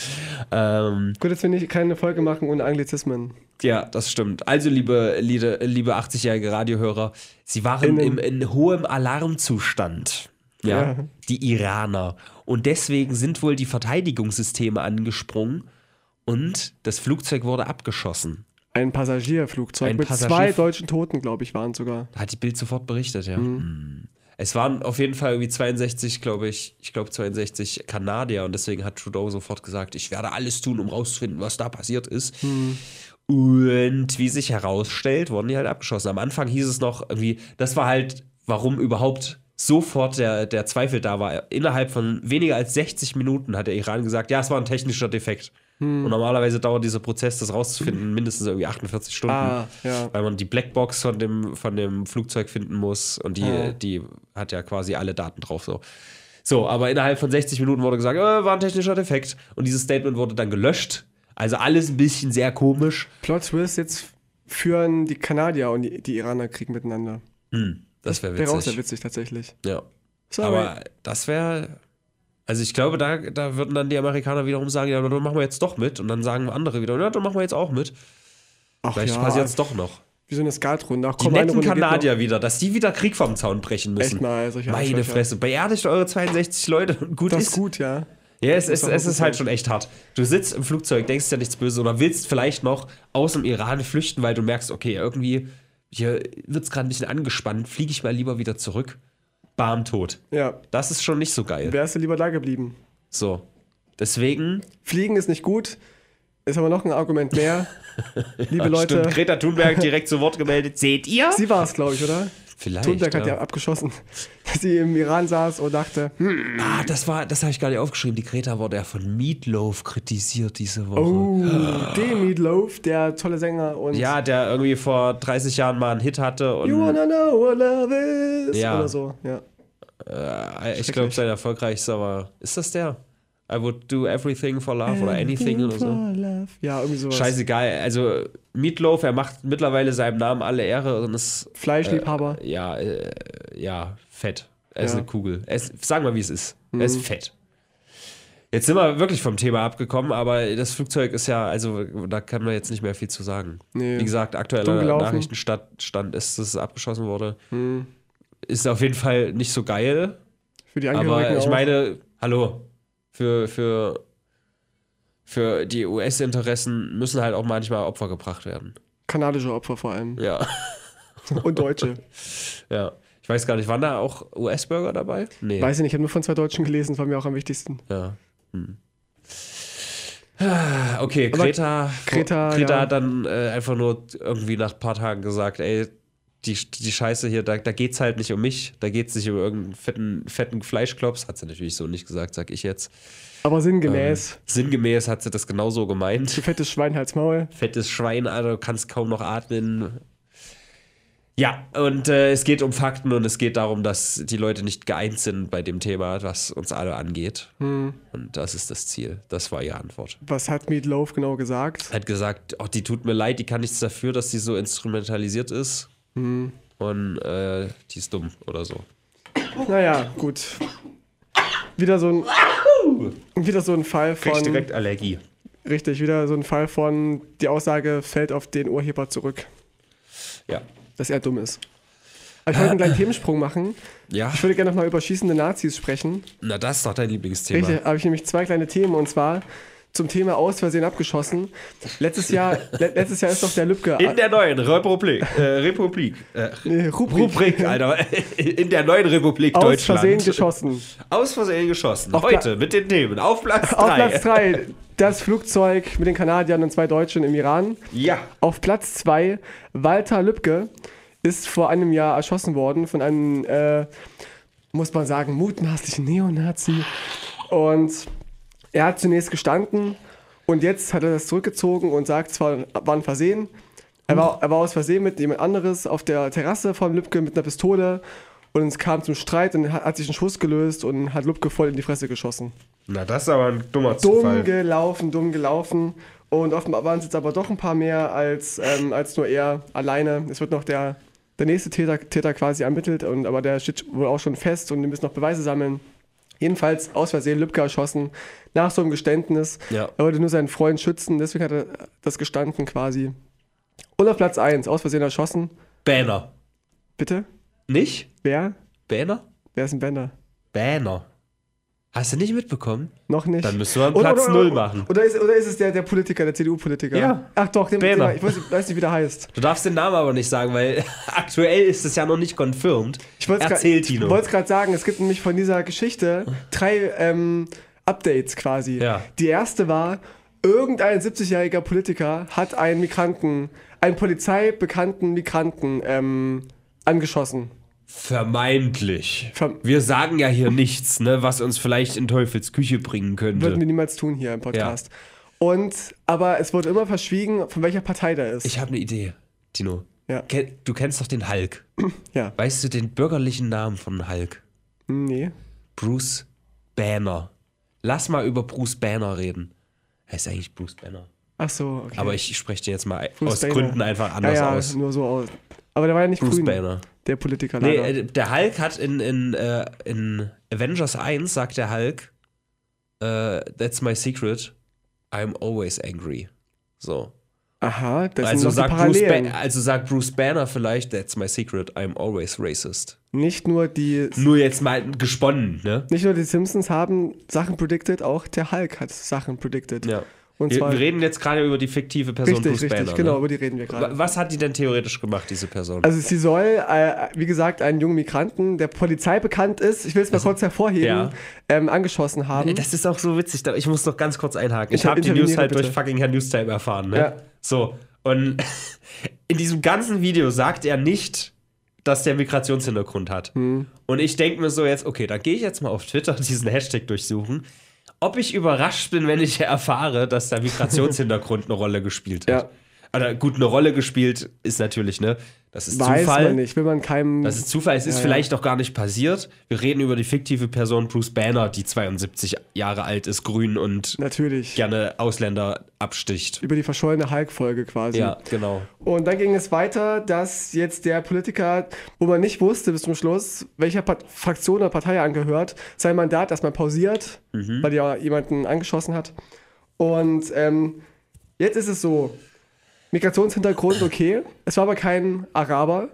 Ähm, Gut, dass wir nicht keine Folge machen ohne Anglizismen. ja, das stimmt. Also, liebe, liebe, liebe 80-jährige Radiohörer, sie waren Innen. im, in hohem Alarmzustand. Ja, Ja. die Iraner. Und deswegen sind wohl die Verteidigungssysteme angesprungen und das Flugzeug wurde abgeschossen. Ein Passagierflugzeug Ein mit Passagier- zwei deutschen Toten, glaube ich, waren sogar. Da hat die Bild sofort berichtet, ja. Hm. Es waren auf jeden Fall irgendwie 62, glaube ich, ich glaube 62 Kanadier und deswegen hat Trudeau sofort gesagt, ich werde alles tun, um rauszufinden, was da passiert ist. Und wie sich herausstellt, wurden die halt abgeschossen. Am Anfang hieß es noch irgendwie, das war halt, warum überhaupt sofort der, der Zweifel da war. Innerhalb von weniger als 60 Minuten hat der Iran gesagt, ja, es war ein technischer Defekt. Und normalerweise dauert dieser Prozess, das rauszufinden, mindestens irgendwie 48 Stunden Ah, ja. weil man die Blackbox von dem, von dem Flugzeug finden muss und die, Ah. die hat ja quasi alle Daten drauf. So. so, aber innerhalb von 60 Minuten wurde gesagt, äh, war ein technischer Defekt und dieses Statement wurde dann gelöscht. Also alles ein bisschen sehr komisch. Plot Twist, jetzt führen die Kanadier und die, die Iraner Krieg miteinander. Hm, das wäre Wäre auch sehr witzig. witzig tatsächlich. Ja. Sorry. Aber das wäre. Also ich glaube, da, da würden dann die Amerikaner wiederum sagen, ja, dann machen wir jetzt doch mit. Und dann sagen andere wieder, ja, dann machen wir jetzt auch mit. Ach Vielleicht ja, passiert es doch noch. wie so eine Skatrunde. Ach Die komm, eine netten Runde Kanadier wieder, dass die wieder Krieg vom Zaun brechen müssen. Echt mal, solche Meine. Fresse, beerdigt eure 62 Leute und gut Das ist. ist gut, ja. Ja, es, Das es, ist es ist halt schon echt hart. Du sitzt im Flugzeug, denkst ja nichts Böses oder willst vielleicht noch aus dem Iran flüchten, weil du merkst, okay, irgendwie hier wird es gerade ein bisschen angespannt, fliege ich mal lieber wieder zurück. Bam, tot. Ja. Das ist schon nicht so geil. Wärst du lieber da geblieben? So. Deswegen, Fliegen ist nicht gut, ist aber noch ein Argument mehr. Liebe Leute, stimmt, Greta Thunberg direkt zu Wort gemeldet. Seht ihr? sie war es, glaube ich, oder? Vielleicht. Thunberg hat ja. ja abgeschossen, dass sie im Iran saß und dachte, hm, Ah, das war, das habe ich gar nicht aufgeschrieben. Die Greta wurde ja von Meatloaf kritisiert diese Woche. oh, den Meatloaf, der tolle Sänger und Ja, der irgendwie vor 30 Jahren mal einen Hit hatte und You wanna know what love is? Ja. Oder so, ja. Äh, ich glaube, sein erfolgreichster war. Ist das der? I would do everything for love oder anything oder so. Love. Ja, irgendwie sowas. Scheißegal. Also, Meatloaf, er macht mittlerweile seinem Namen alle Ehre und ist, Fleischliebhaber. ja, äh, ja, fett. Er ist Ja. Mhm. eine Kugel. Er ist, sagen wir, wie es ist. Er ist fett. Jetzt sind wir wirklich vom Thema abgekommen, aber das Flugzeug ist ja, also da kann man jetzt nicht mehr viel zu sagen. Nee. Wie gesagt, aktueller. Nachrichtenstand ist, dass es abgeschossen wurde. Hm. Ist auf jeden Fall nicht so geil. Für die Angehörigen Aber ich meine, hallo, für, für, für die US-Interessen müssen halt auch manchmal Opfer gebracht werden. kanadische Opfer vor allem. Ja, Und Deutsche. ja. Ich weiß gar nicht, waren da auch US-Bürger dabei? Nee. Weiß ich nicht, ich habe nur von zwei Deutschen gelesen, das war mir auch am wichtigsten. Ja. Hm. Ah, Okay, Aber Greta, Greta, Greta ja. hat dann äh, einfach nur irgendwie nach ein paar Tagen gesagt, ey, die, die Scheiße hier, da, da geht's halt nicht um mich, da geht's nicht um irgendeinen fetten, fetten Fleischklops, hat sie natürlich so nicht gesagt, sag ich jetzt. Aber sinngemäß. Sinngemäß hat sie das genauso gemeint. Fettes Schwein, halt's Maul. fettes Schwein, Alter, du kannst kaum noch atmen. Ja, und äh, es geht um Fakten und es geht darum, dass die Leute nicht geeint sind bei dem Thema, was uns alle angeht. Und das ist das Ziel. Das war ihre Antwort. Was hat Meatloaf genau gesagt? Hat gesagt, oh, die tut mir leid, die kann nichts dafür, dass sie so instrumentalisiert ist. Und äh, die ist dumm oder so. Naja, gut. Wieder so ein, wieder so ein Fall von, direkt Allergie. richtig, wieder so ein Fall von, die Aussage fällt auf den Urheber zurück, Ja. dass er dumm ist. Aber ich wollte einen kleinen Themensprung machen. Ja, Ich würde gerne nochmal über schießende Nazis sprechen. na das ist doch dein Lieblingsthema. Richtig, habe ich nämlich zwei kleine Themen und zwar zum Thema aus Versehen abgeschossen. Letztes Jahr, le letztes Jahr ist doch der Lübcke. In der neuen Republik, äh, Republik, äh, Nee, Rubrik. Rubrik, Alter, in der neuen Republik aus Deutschland. Versehen geschossen. Aus Versehen geschossen. Auf Heute mit den Themen. Auf Platz 3. Auf Platz 3 das Flugzeug mit den Kanadiern und zwei Deutschen im Iran. Ja. Auf Platz 2 Walter Lübcke ist vor einem Jahr erschossen worden von einem, äh, muss man sagen, mutmaßlichen Neonazi. Und er hat zunächst gestanden und jetzt hat er das zurückgezogen und sagt, zwar war ein Versehen, er war, er war aus Versehen mit jemand anderes auf der Terrasse von Lübcke mit einer Pistole und es kam zum Streit und hat, hat sich ein Schuss gelöst und hat Lübcke voll in die Fresse geschossen. Na, das ist aber ein dummer Dumm Zufall. gelaufen, dumm gelaufen. Und offenbar waren es jetzt aber doch ein paar mehr als, ähm, als nur er alleine. Es wird noch der, der nächste Täter, Täter quasi ermittelt, und, aber der steht wohl auch schon fest und die müssen noch Beweise sammeln. Jedenfalls aus Versehen Lübcke erschossen, nach so einem Geständnis. Ja. Er wollte nur seinen Freund schützen, deswegen hat er das gestanden quasi. Und auf Platz 1, aus Versehen erschossen. Banner. Bitte? Nicht? Wer? Banner? Wer ist ein Bender? Banner. Hast du nicht mitbekommen? Noch nicht. Dann müssen wir einen Platz oder- null oder- machen. Oder ist, oder ist es der, der Politiker, der CDU-Politiker? Ja. Ach doch, den, den, Bähner. ich weiß, nicht, wie der heißt. Du darfst den Namen aber nicht sagen, weil aktuell ist es ja noch nicht confirmed. Ich wollte Erzähl, Ich Tino. wollte es gerade sagen, es gibt nämlich von dieser Geschichte drei ähm, Updates quasi. Ja. Die erste war, irgendein 70-jähriger Politiker hat einen Migranten, einen polizeibekannten Migranten ähm, angeschossen. Vermeintlich. Verm- wir sagen ja hier nichts, ne, was uns vielleicht in Teufels Küche bringen könnte. Würden wir niemals tun hier im Podcast. Und, aber es wurde immer verschwiegen, von welcher Partei der ist. Ich habe eine Idee, Tino. Ja. Du kennst doch den Hulk. ja. Weißt du den bürgerlichen Namen von Hulk? Nee. Bruce Banner. Lass mal über Bruce Banner reden. Er ist eigentlich Bruce Banner. Ach so, okay. Aber ich spreche dir jetzt mal Bruce aus Banner. Gründen einfach ja, anders ja, aus. nur so aus. Aber der war ja nicht Bruce grün, Banner. der Politiker Nee, leider. äh, der Hulk hat in, in, äh, in Avengers 1 sagt der Hulk, äh, that's my secret, I'm always angry. So. Aha, das Also sind sagt, Bruce ba also sagt Bruce Banner vielleicht, that's my secret, I'm always racist. Nicht nur die Nur jetzt mal gesponnen, ne? Nicht nur die Simpsons haben Sachen predicted, auch der Hulk hat Sachen predicted. Ja. Und Wir, zwar wir reden jetzt gerade über die fiktive Person richtig, Bruce richtig, Banner. genau, ne? über die reden wir gerade. Was hat die denn theoretisch gemacht, diese Person? Also sie soll, äh, wie gesagt, einen jungen Migranten, der Polizei bekannt ist, ich will es mal kurz hervorheben, ja. ähm, angeschossen haben. Das ist auch so witzig. Ich muss noch ganz kurz einhaken. Ich Inter- habe die News halt durch bitte. fucking Herrn Newstime erfahren. Ne? Ja. So. Und in diesem ganzen Video sagt er nicht, dass der Migrationshintergrund hat. Hm. Und ich denke mir so jetzt, okay, dann gehe ich jetzt mal auf Twitter diesen Hashtag durchsuchen. Ob ich überrascht bin, wenn ich erfahre, dass der Migrationshintergrund eine Rolle gespielt hat. Ja. Oder gut, eine Rolle gespielt ist natürlich, ne? Das ist Weiß Zufall. man nicht, will man keinem. Das ist Zufall, es ist Ja, ja. vielleicht auch gar nicht passiert. Wir reden über die fiktive Person Bruce Banner, die 72 Jahre alt ist, grün und natürlich. gerne Ausländer absticht. Über die verschollene Hulk-Folge quasi. Ja, genau. Und dann ging es weiter, dass jetzt der Politiker, wo man nicht wusste bis zum Schluss, welcher Part Fraktion oder Partei er angehört, sein Mandat erstmal pausiert, Mhm. weil er jemanden angeschossen hat. Und ähm, jetzt ist es so, Migrationshintergrund okay, es war aber kein Araber,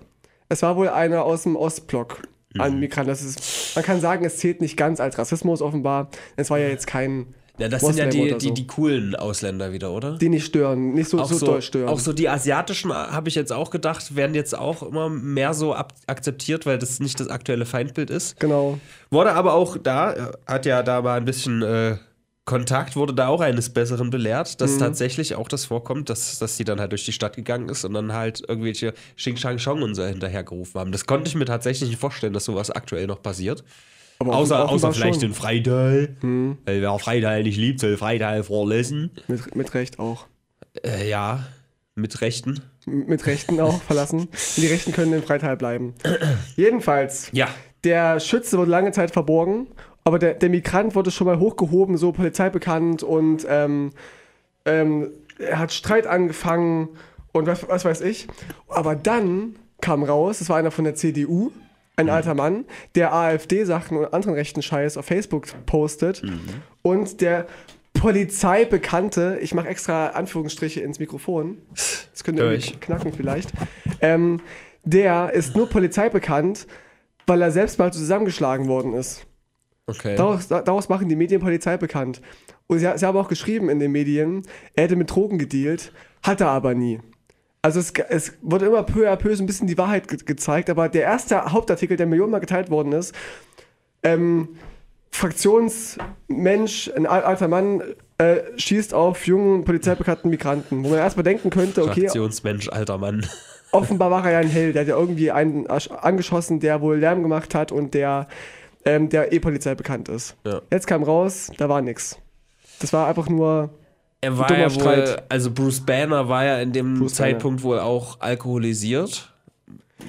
es war wohl einer aus dem Ostblock Mhm. an Migranten. Das ist, man kann sagen, es zählt nicht ganz als Rassismus offenbar. Es war ja jetzt kein, Ja, das sind ja Moslem die, oder die, so. die coolen Ausländer wieder, oder? die nicht stören, nicht so, auch, so, so, doll stören. auch so die asiatischen, habe ich jetzt auch gedacht, werden jetzt auch immer mehr so akzeptiert, weil das nicht das aktuelle Feindbild ist. genau. Wurde aber auch da, äh, hat ja da mal ein bisschen äh, Kontakt, wurde da auch eines Besseren belehrt, dass tatsächlich auch das vorkommt, dass, dass sie dann halt durch die Stadt gegangen ist und dann halt irgendwelche Xing Shang Chong und so hinterhergerufen haben. Das konnte ich mir tatsächlich nicht vorstellen, dass sowas aktuell noch passiert. Aber Außer, außer vielleicht schon. in Freital. Weil wer Freital nicht liebt, soll Freital vorlesen. Mit, mit Recht auch. Äh, ja, mit Rechten. mit Rechten auch verlassen. Die Rechten können im Freital bleiben. Jedenfalls, Ja. der Schütze wurde lange Zeit verborgen, aber der, der Migrant wurde schon mal hochgehoben, so Polizei bekannt und ähm, ähm, er hat Streit angefangen und was, was weiß ich. Aber dann kam raus, es war einer von der CDU, ein alter Mann, der AfD-Sachen und anderen rechten Scheiß auf Facebook postet und der Polizeibekannte, ich mache extra Anführungsstriche ins Mikrofon, das könnte irgendwie knacken vielleicht, ähm, der ist nur Polizeibekannt, weil er selbst mal zusammengeschlagen worden ist. Okay. Daraus, da- daraus machen die Medien Polizei bekannt. Und sie, sie haben auch geschrieben in den Medien, er hätte mit Drogen gedealt, hat er aber nie. Also es, es wurde immer peu à peu so ein bisschen die Wahrheit ge gezeigt, aber der erste Hauptartikel, der millionenmal geteilt worden ist, ähm, Fraktionsmensch, ein al- alter Mann, äh, schießt auf jungen polizeibekannten Migranten, wo man erstmal denken könnte, okay, Fraktionsmensch, alter Mann. offenbar war er ja ein Held, der hat ja irgendwie einen asch- angeschossen, der wohl Lärm gemacht hat und der, ähm, der E-Polizei bekannt ist. Ja. Jetzt kam raus, da war nix. Das war einfach nur, Er war ja wohl, Streit. also Bruce Banner war ja in dem Bruce Banner. Zeitpunkt wohl auch alkoholisiert.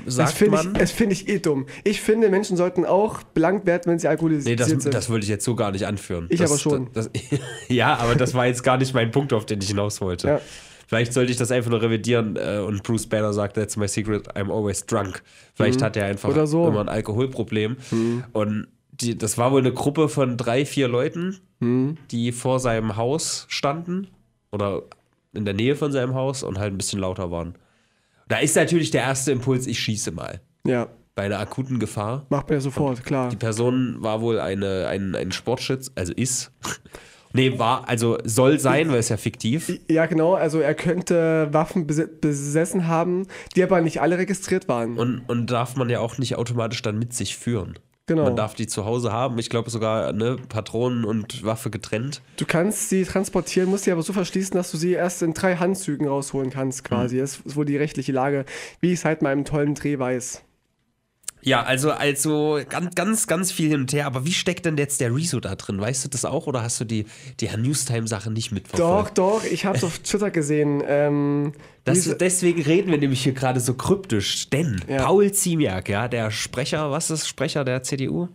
das Sagt finde man. ich, das find ich eh dumm. Ich finde, Menschen sollten auch belangt werden, wenn sie alkoholisiert Nee, das, sind. das wollte ich jetzt so gar nicht anführen. Ich das, aber schon. Das, das, ja, aber das war jetzt gar nicht mein Punkt, auf den ich hinaus wollte. Ja. Vielleicht sollte ich das einfach nur revidieren äh, und Bruce Banner sagt, that's my secret, I'm always drunk. Vielleicht hat er einfach Mhm. Oder so. immer ein Alkoholproblem. Mhm. Und die, das war wohl eine Gruppe von drei, vier Leuten, Mhm. die vor seinem Haus standen oder in der Nähe von seinem Haus und halt ein bisschen lauter waren. Da ist natürlich der erste Impuls, ich schieße mal. ja, Bei einer akuten Gefahr. macht man ja sofort, klar. Die Person war wohl eine, ein, ein Sportschütz, also ist. Nee, war, also soll sein, weil es ja fiktiv. Ja, genau, also er könnte Waffen bes besessen haben, die aber nicht alle registriert waren. Und, und darf man ja auch nicht automatisch dann mit sich führen. genau. Man darf die zu Hause haben. Ich glaube sogar, ne, Patronen und Waffe getrennt. Du kannst sie transportieren, musst sie aber so verschließen, dass du sie erst in drei Handzügen rausholen kannst, Mhm. quasi. Das ist wohl die rechtliche Lage, wie ich seit meinem tollen Dreh weiß. Ja, also, also ganz, ganz, ganz viel hin und her. Aber wie steckt denn jetzt der Rezo da drin? Weißt du das auch oder hast du die, die Newstime-Sache nicht Doch, mitverfolgt? doch, ich hab's auf Twitter gesehen. Ähm, Das, deswegen reden wir nämlich hier gerade so kryptisch. Denn Ja. Paul Ziemiak, ja, der Sprecher, was ist Sprecher der CDU?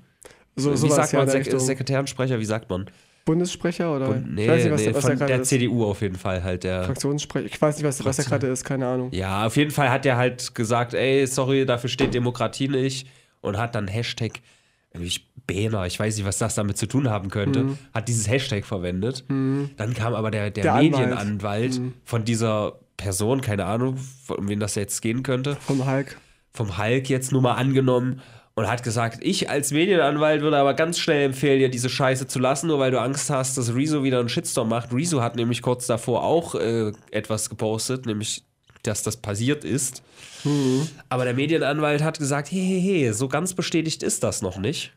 so, wie sagt man? Sek Richtung. Sekretärsprecher, wie sagt man? Bundessprecher oder? Nee, ich weiß nicht, was, nee, was von er der ist. CDU auf jeden Fall halt. Der, Fraktionssprecher. Ich weiß nicht, was, was er gerade ist, keine Ahnung. ja, auf jeden Fall hat er halt gesagt, ey, sorry, dafür steht Demokratie nicht. Und hat dann Hashtag, ich Bähner, ich weiß nicht, was das damit zu tun haben könnte, Mhm. hat dieses Hashtag verwendet. Dann kam aber der, der, Der Anwalt. Mhm. Medienanwalt von dieser Person, keine Ahnung, um wen das jetzt gehen könnte, Vom Hulk. vom Hulk jetzt nur mal angenommen und hat gesagt, ich als Medienanwalt würde aber ganz schnell empfehlen, dir diese Scheiße zu lassen, nur weil du Angst hast, dass Rezo wieder einen Shitstorm macht. Rezo hat nämlich kurz davor auch äh, etwas gepostet, nämlich, dass das passiert ist. Aber der Medienanwalt hat gesagt, hey, hey, hey, so ganz bestätigt ist das noch nicht.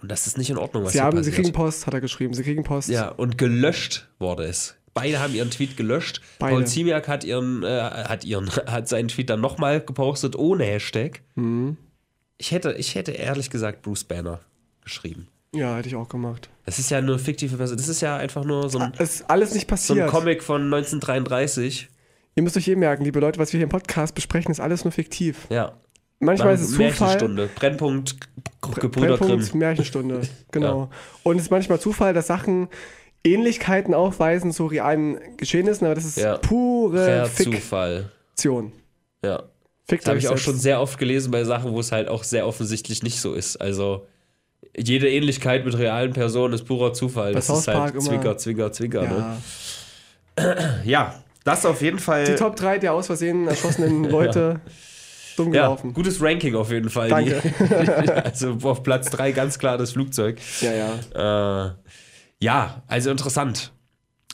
Und das ist nicht in Ordnung, was Sie, haben, sie passiert. kriegen Post, hat er geschrieben. Sie kriegen Post. Ja, und gelöscht wurde es. Beide haben ihren Tweet gelöscht. Beide. Paul Ziemiak hat ihren, äh, hat ihren, hat seinen Tweet dann nochmal gepostet ohne Hashtag. Mhm. Ich hätte, ich hätte ehrlich gesagt Bruce Banner geschrieben. ja, hätte ich auch gemacht. Das ist ja nur fiktive Person. Das ist ja einfach nur so ein, Es ist alles nicht so ein passiert. Comic von 1933. Ihr müsst euch eh merken, liebe Leute, was wir hier im Podcast besprechen, ist alles nur fiktiv. Ja. Manchmal ist es Zufall. Märchenstunde. Brennpunkt Gebrüder Grimm. Brennpunkt, Märchenstunde, genau. Und es ist manchmal Zufall, dass Sachen Ähnlichkeiten aufweisen zu realen Geschehnissen, aber das ist Ja. pure Fiktion. Ja. Fickt Das habe ich auch schon sehr oft gelesen bei Sachen, wo es halt auch sehr offensichtlich nicht so ist. Also jede Ähnlichkeit mit realen Personen ist purer Zufall. Bei das South ist halt Park immer- Zwinker, Zwinker, Zwinker. Ne? Ja. Ja, das auf jeden Fall. Die Top 3 der aus Versehen erschossenen Leute dumm ja, gelaufen. gutes Ranking auf jeden Fall. Danke. Also auf Platz 3 ganz klar das Flugzeug. Ja, ja. Äh, ja, also interessant.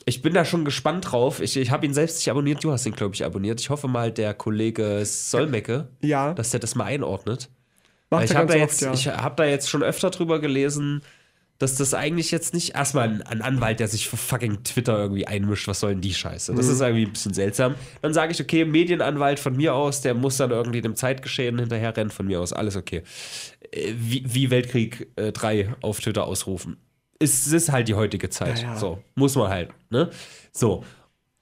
Ich bin da schon gespannt drauf. Ich, ich habe ihn selbst nicht abonniert. Du hast ihn, glaube ich, abonniert. Ich hoffe mal, der Kollege Solmecke, Ja, dass der das mal einordnet. macht ich habe da, oft, jetzt, ja. ich hab da jetzt schon öfter drüber gelesen, dass das eigentlich jetzt nicht erstmal ein, ein Anwalt, der sich für fucking Twitter irgendwie einmischt, was soll denn die Scheiße? Mhm. Das ist irgendwie ein bisschen seltsam. Dann sage ich, okay, Medienanwalt von mir aus, der muss dann irgendwie dem Zeitgeschehen hinterherrennen, von mir aus, alles okay. Äh, Wie, wie Weltkrieg 3 auf Twitter ausrufen. Es ist halt die heutige Zeit. Ja, ja. So, muss man halt. Ne? So.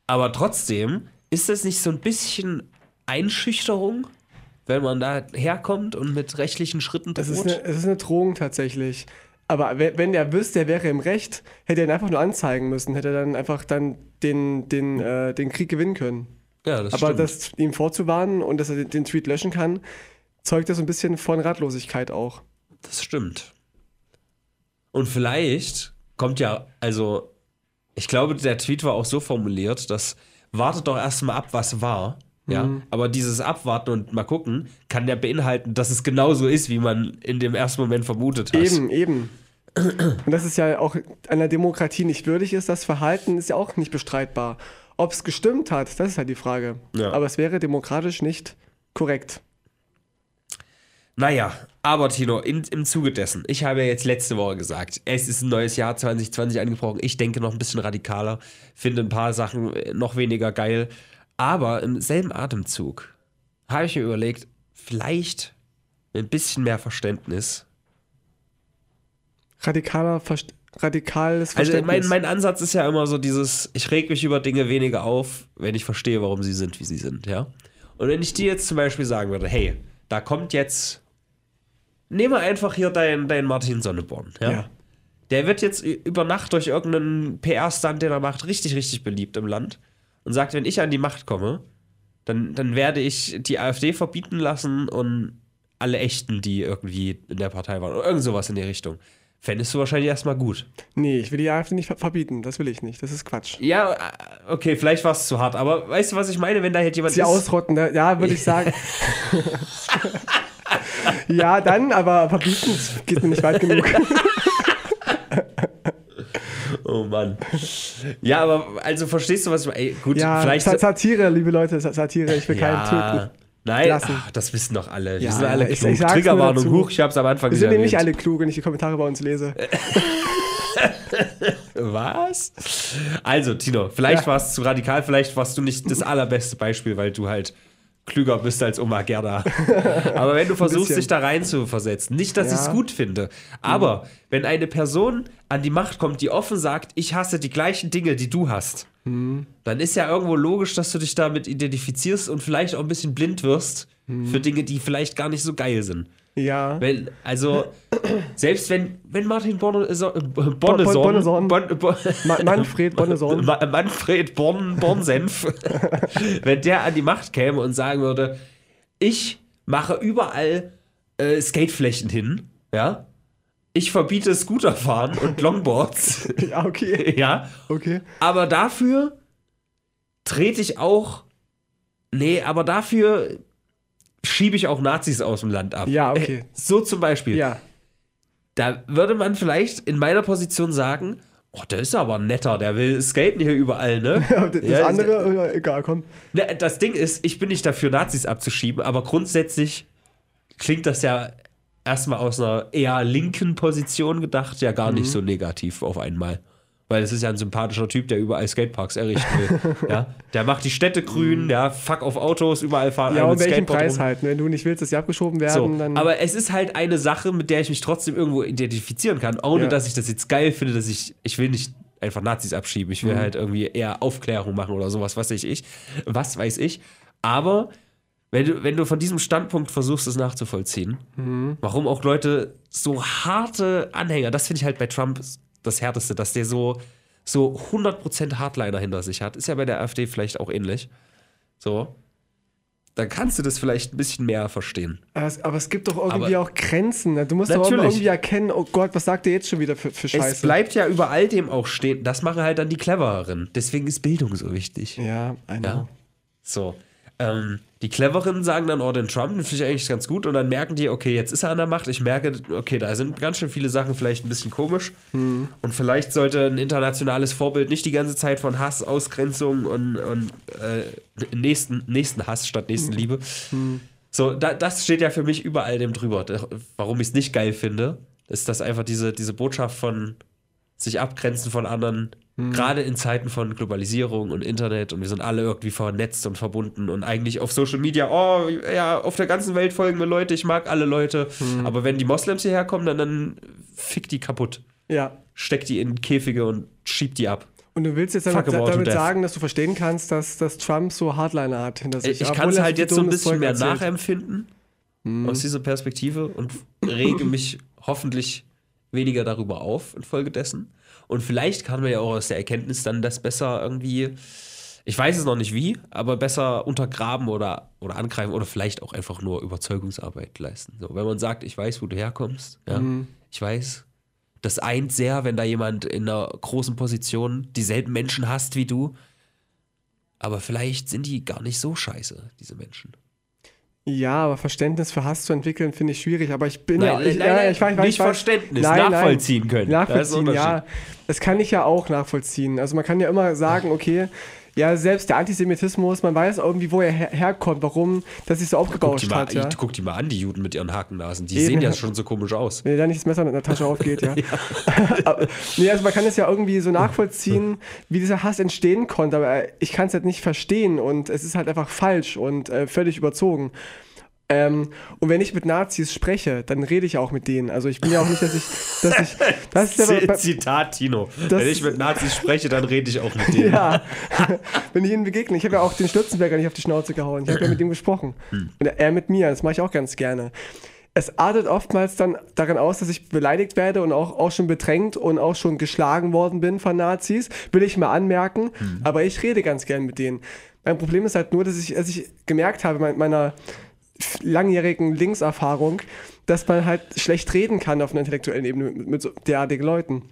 Aber trotzdem ist das nicht so ein bisschen Einschüchterung, wenn man da herkommt und mit rechtlichen Schritten Es droht? ist, eine, es ist eine Drohung tatsächlich. Aber we- wenn er wüsste, er wäre im Recht, hätte er ihn einfach nur anzeigen müssen, hätte er dann einfach dann den, den, äh, den Krieg gewinnen können. ja, das Aber stimmt. das ihm vorzuwarnen und dass er den, den Tweet löschen kann, zeugt das so ein bisschen von Ratlosigkeit auch. Das stimmt. Und vielleicht kommt ja, also, ich glaube, der Tweet war auch so formuliert, dass wartet doch erstmal ab, was war. Ja, aber dieses Abwarten und mal gucken kann ja beinhalten, dass es genauso ist, wie man in dem ersten Moment vermutet hat. Eben, eben. Und das ist ja auch einer Demokratie nicht würdig ist, das Verhalten ist ja auch nicht bestreitbar. Ob es gestimmt hat, das ist halt die Frage. Ja. Aber es wäre demokratisch nicht korrekt. Naja, aber Tino, in, im Zuge dessen, ich habe ja jetzt letzte Woche gesagt, es ist ein neues Jahr 2020 angebrochen. Ich denke noch ein bisschen radikaler, finde ein paar Sachen äh, noch weniger geil. Aber im selben Atemzug habe ich mir überlegt, vielleicht mit ein bisschen mehr Verständnis. Radikaler, Verst radikales Also Verständnis. mein, mein Ansatz ist ja immer so dieses, ich reg mich über Dinge weniger auf, wenn ich verstehe, warum sie sind, wie sie sind, ja. Und wenn ich dir jetzt zum Beispiel sagen würde, hey, da kommt jetzt, nehme einfach hier deinen dein Martin Sonneborn, ja? Ja. Der wird jetzt über Nacht durch irgendeinen PR-Stand, den er macht, richtig, richtig beliebt im Land und sagt, wenn ich an die Macht komme, dann, dann werde ich die AfD verbieten lassen und alle Echten, die irgendwie in der Partei waren oder irgend sowas in die Richtung. Fändest du wahrscheinlich erstmal gut. nee, ich will die AfD nicht ver verbieten. Das will ich nicht. Das ist Quatsch. Ja, äh, okay, vielleicht war es zu hart, aber weißt du, was ich meine, wenn da jetzt jemand Sie ist? ausrotten, ne? ja, würde ich sagen. ja, dann, aber verbieten geht mir nicht weit genug. Oh Mann. Ja, aber also verstehst du, was ich meine? Gut, Ja, vielleicht. Sa- Satire, liebe Leute, Sa- Satire, ich will keinen töten. Nein, ach, das wissen doch alle. Wir Ja, sind alle ich- klug. ich nur Triggerwarnung, huch, ich hab's am Anfang Wir sind nämlich alle klug, wenn ich die Kommentare bei uns lese. Was? Also, Tino, vielleicht Ja. war es zu radikal, vielleicht warst du nicht das allerbeste Beispiel, weil du halt klüger bist als Oma Gerda. Aber wenn du versuchst, dich da rein zu versetzen, nicht, dass Ja. ich es gut finde, aber wenn eine Person an die Macht kommt, die offen sagt, ich hasse die gleichen Dinge, die du hast, dann ist ja irgendwo logisch, dass du dich damit identifizierst und vielleicht auch ein bisschen blind wirst für Dinge, die vielleicht gar nicht so geil sind. Ja. Wenn, also, selbst wenn, wenn Martin Bonne, so, äh, Bon- Bonneson, Bonneson. Bon, Bon, Ma Manfred Bonneson. Ma- Manfred Bornsenf, wenn der an die Macht käme und sagen würde, ich mache überall äh, Skateflächen hin, ja, ich verbiete Scooterfahren und Longboards, Ja, okay. ja, Okay. aber dafür trete ich auch, nee, aber dafür schiebe ich auch Nazis aus dem Land ab. Ja, okay. Äh, So zum Beispiel. Ja. Da würde man vielleicht in meiner Position sagen, oh, der ist aber netter, der will skaten hier überall, ne? Das Ja, andere, ja, egal, komm. Das Ding ist, ich bin nicht dafür, Nazis abzuschieben, aber grundsätzlich klingt das ja erstmal aus einer eher linken Position gedacht, ja gar Mhm. nicht so negativ auf einmal. Weil es ist ja ein sympathischer Typ, der überall Skateparks errichten will. ja? Der macht die Städte grün, ja, fuck auf Autos, überall fahren Mhm. Ja, um mit welchen Skateboard Preis rum. halt? Wenn du nicht willst, dass sie abgeschoben So, werden, dann. aber es ist halt eine Sache, mit der ich mich trotzdem irgendwo identifizieren kann, ohne Ja. dass ich das jetzt geil finde, dass ich, ich will nicht einfach Nazis abschieben, ich Mhm. will halt irgendwie eher Aufklärung machen oder sowas, was weiß ich, was weiß ich. Aber wenn du, wenn du von diesem Standpunkt versuchst, es nachzuvollziehen, Mhm. warum auch Leute so harte Anhänger, das finde ich halt bei Trump das Härteste, dass der so, so 100% Hardliner hinter sich hat, ist ja bei der AfD vielleicht auch ähnlich. So. Dann kannst du das vielleicht ein bisschen mehr verstehen. aber, es, es gibt doch irgendwie Aber- auch Grenzen. ne? Du musst doch Natürlich. irgendwie erkennen, oh Gott, was sagt der jetzt schon wieder für, für Es Scheiße? bleibt ja über all dem auch stehen. Das machen halt dann die Clevereren. Deswegen ist Bildung so wichtig. ja, I know. Ja. So. Ähm, die Cleveren sagen dann, oh, den Trump, den finde ich eigentlich ganz gut. Und dann merken die, okay, jetzt ist er an der Macht. Ich merke, okay, da sind ganz schön viele Sachen vielleicht ein bisschen komisch. Hm. Und vielleicht sollte ein internationales Vorbild nicht die ganze Zeit von Hass, Ausgrenzung und, und äh, nächsten, nächsten Hass statt Hm. nächsten Liebe. So, da, das steht ja für mich überall dem drüber. Warum ich es nicht geil finde, ist, dass einfach diese, diese Botschaft von sich abgrenzen von anderen, gerade in Zeiten von Globalisierung und Internet und wir sind alle irgendwie vernetzt und verbunden und eigentlich auf Social Media, oh ja, auf der ganzen Welt folgen mir Leute, ich mag alle Leute, aber wenn die Moslems hierher kommen, dann, dann fick die kaputt, Ja. steckt die in Käfige und schiebt die ab. Und du willst jetzt damit, damit sagen, dass du verstehen kannst, dass, dass Trump so Hardliner hat hinter sich. Ich kann es halt jetzt so ein bisschen Zeug mehr erzählt. nachempfinden aus dieser Perspektive und rege mich hoffentlich weniger darüber auf infolgedessen. Und vielleicht kann man ja auch aus der Erkenntnis dann das besser irgendwie, ich weiß es noch nicht wie, aber besser untergraben oder, oder angreifen oder vielleicht auch einfach nur Überzeugungsarbeit leisten. So, wenn man sagt, ich weiß, wo du herkommst, ja, ich weiß, das eint sehr, wenn da jemand in einer großen Position dieselben Menschen hasst wie du. Aber vielleicht sind die gar nicht so scheiße, diese Menschen. Ja, aber Verständnis für Hass zu entwickeln, finde ich schwierig. Aber ich bin Nein, ja. Ich, nein, ja, nein, ich weiß, ich weiß, nicht ich weiß. Verständnis, Nein, nachvollziehen können. Das Nachvollziehen, ja. Unterschied. Das kann ich ja auch nachvollziehen. Also man kann ja immer sagen, okay, ja, selbst der Antisemitismus, man weiß irgendwie, wo er her herkommt, warum das sich so aufgebauscht mal, hat. Ja. guck die mal an, die Juden mit ihren Hakennasen. Die Eben. sehen ja schon so komisch aus. Wenn da nicht das Messer in der Tasche aufgeht, ja. aber, nee, also man kann es ja irgendwie so nachvollziehen, wie dieser Hass entstehen konnte, aber ich kann es halt nicht verstehen und es ist halt einfach falsch und äh, völlig überzogen. Ähm, und wenn ich mit Nazis spreche, dann rede ich auch mit denen. Also ich bin ja auch nicht, dass ich, dass ich, das ist ja Zitat Tino. Wenn ich mit Nazis spreche, dann rede ich auch mit denen. ja, wenn ich ihnen begegne. Ich habe ja auch den Stürzenberger nicht auf die Schnauze gehauen. Ich habe ja mit ihm gesprochen. Hm. Und er mit mir. Das mache ich auch ganz gerne. Es artet oftmals dann darin aus, dass ich beleidigt werde und auch, auch schon bedrängt und auch schon geschlagen worden bin von Nazis. Will ich mal anmerken. Hm. Aber ich rede ganz gern mit denen. Mein Problem ist halt nur, dass ich, dass ich gemerkt habe, mein, meiner langjährigen Linkserfahrung, dass man halt schlecht reden kann auf einer intellektuellen Ebene mit, mit so derartigen Leuten.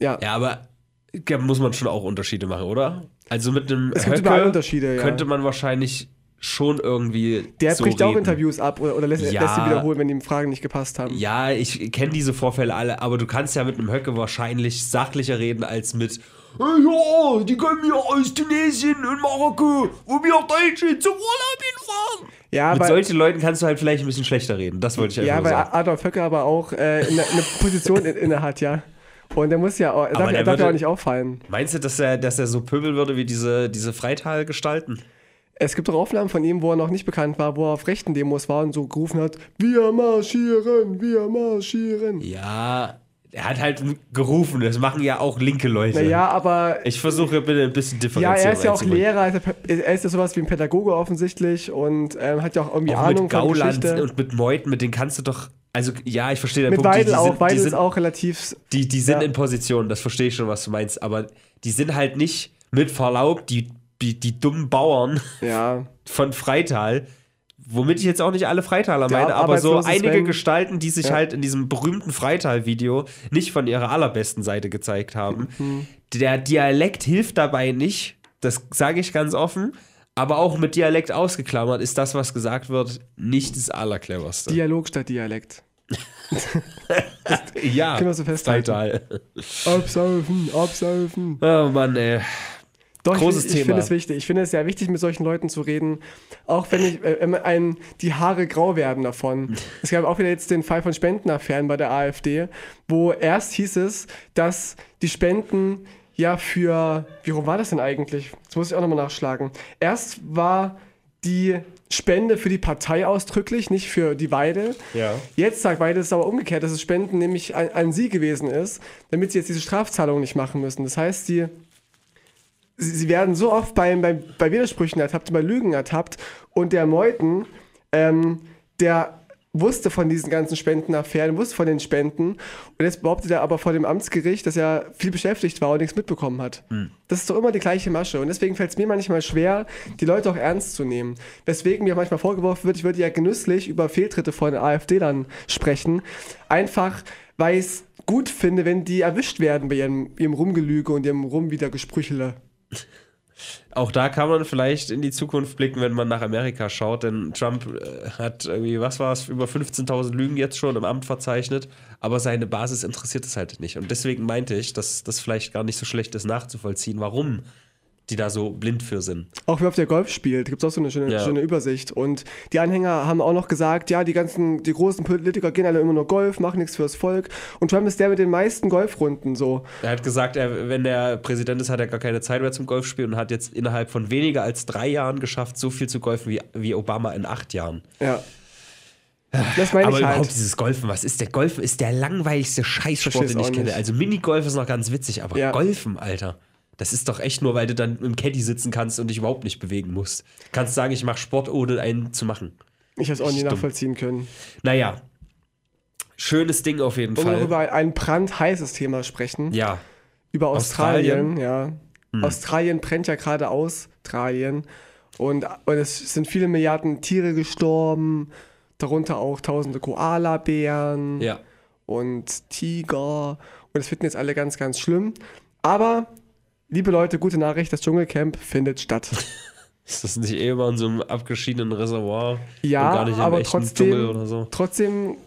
Ja. Ja, aber da muss man schon auch Unterschiede machen, oder? Also mit einem Es gibt Höcke Unterschiede, ja. könnte man wahrscheinlich schon irgendwie Der so bricht auch reden. Interviews ab oder, oder lässt, Ja. lässt sie wiederholen, wenn ihm Fragen nicht gepasst haben. Ja, ich kenne diese Vorfälle alle, aber du kannst ja mit einem Höcke wahrscheinlich sachlicher reden als mit "Hey, Ja, die kommen ja aus Tunesien und Marokko, wo wir Deutsche zum Urlaub hinfahren. Ja, mit weil, solchen Leuten kannst du halt vielleicht ein bisschen schlechter reden. Das wollte ich ja, einfach weil nur sagen. Adolf Höcke aber auch äh, eine, eine Position in, inne hat, ja. Und der muss ja auch, darf, der er darf ja würde- auch nicht auffallen. Meinst du, dass er, dass er so pöbeln würde wie diese, diese Freital-Gestalten? Es gibt auch Aufnahmen von ihm, wo er noch nicht bekannt war, wo er auf rechten Demos war und so gerufen hat, wir marschieren, wir marschieren. Ja, er hat halt gerufen. Das machen ja auch linke Leute. Naja, aber Ich versuche bitte ein bisschen ja, differenzieren. er ist ja auch. Lehrer, also er ist ja sowas wie ein Pädagoge offensichtlich und ähm, hat ja auch irgendwie Auch Ahnung mit von Gauland Geschichte. und mit Meuthen, mit denen kannst du doch. Also, ja, ich verstehe den mit Punkt. die- Weidel die auch, sind, Weidel die ist sind, auch relativ Die, die sind Ja. in Position, das verstehe ich schon, was du meinst. Aber die sind halt nicht mit Verlaub die, die, die dummen Bauern ja, von Freital. Womit ich jetzt auch nicht alle Freitaler Der meine, aber so einige Sven. Gestalten, die sich Ja. halt in diesem berühmten Freital-Video nicht von ihrer allerbesten Seite gezeigt haben. Mhm. Der Dialekt hilft dabei nicht, das sage ich ganz offen. Aber auch mit Dialekt ausgeklammert ist das, was gesagt wird, nicht das Allercleverste. Dialog statt Dialekt. ja, können wir so festhalten. Freital. Absaufen, absaufen. Oh Mann, ey. Doch, Großes ich, ich Thema. finde es wichtig. Ich finde es sehr wichtig, mit solchen Leuten zu reden. Auch wenn ich, äh, einem die Haare grau werden davon. Es gab auch wieder jetzt den Fall von Spendenaffären bei der AfD, wo erst hieß es, dass die Spenden ja für, wie rum war das denn eigentlich? Das muss ich auch nochmal nachschlagen. Erst war die Spende für die Partei ausdrücklich, nicht für die Weide. Ja. Jetzt sagt Weide es ist aber umgekehrt, dass es Spenden nämlich an, an sie gewesen ist, damit sie jetzt diese Strafzahlung nicht machen müssen. Das heißt, die sie, werden so oft bei, bei, bei Widersprüchen ertappt, bei Lügen ertappt und der Meuthen, ähm, der wusste von diesen ganzen Spendenaffären, wusste von den Spenden und jetzt behauptet er aber vor dem Amtsgericht, dass er viel beschäftigt war und nichts mitbekommen hat. Das ist doch immer die gleiche Masche und deswegen fällt es mir manchmal schwer, die Leute auch ernst zu nehmen. Weswegen mir manchmal vorgeworfen wird, ich würde ja genüsslich über Fehltritte von AfD dann sprechen, einfach weil ich es gut finde, wenn die erwischt werden bei ihrem, ihrem Rumgelüge und ihrem Rumwiedergesprüchele. Auch da kann man vielleicht in die Zukunft blicken, wenn man nach Amerika schaut, denn Trump äh, hat irgendwie, was war es, über 15.000 Lügen jetzt schon im Amt verzeichnet, aber seine Basis interessiert es halt nicht. Und deswegen meinte ich, dass das vielleicht gar nicht so schlecht ist nachzuvollziehen, warum die da so blind für sind. Auch wie oft der Golf spielt, gibt es auch so eine schöne, Ja. schöne Übersicht. Und die Anhänger haben auch noch gesagt, ja, die ganzen, die großen Politiker gehen alle immer nur Golf, machen nichts fürs Volk. Und Trump ist der mit den meisten Golfrunden so. Er hat gesagt, er, wenn er Präsident ist, hat er gar keine Zeit mehr zum Golfspielen und hat jetzt innerhalb von weniger als drei Jahren geschafft, so viel zu golfen wie, wie Obama in acht Jahren. Ja. Das meine Aber ich überhaupt halt. dieses Golfen, was ist der Golfen? Ist der langweiligste Scheißsport, den ich kenne. nicht. Also Minigolf ist noch ganz witzig, aber Ja. Golfen, Alter. Das ist doch echt nur, weil du dann im Caddy sitzen kannst und dich überhaupt nicht bewegen musst. Du kannst sagen, ich mache Sport, ohne einen zu machen. Ich habe es auch nie Stimmt. nachvollziehen können. Naja. Schönes Ding auf jeden Wollen wir Fall. über ein brandheißes Thema sprechen? Ja. Über Australien? Australien, ja. Hm. Australien brennt ja gerade aus, Australien. Und, und es sind viele Milliarden Tiere gestorben, darunter auch tausende Koalabären Ja. und Tiger. Und es finden jetzt alle ganz, ganz schlimm. Aber, liebe Leute, gute Nachricht, das Dschungelcamp findet statt. Ist das nicht eh immer in so einem abgeschiedenen Reservoir? Ja, aber trotzdem- so? Trotzdem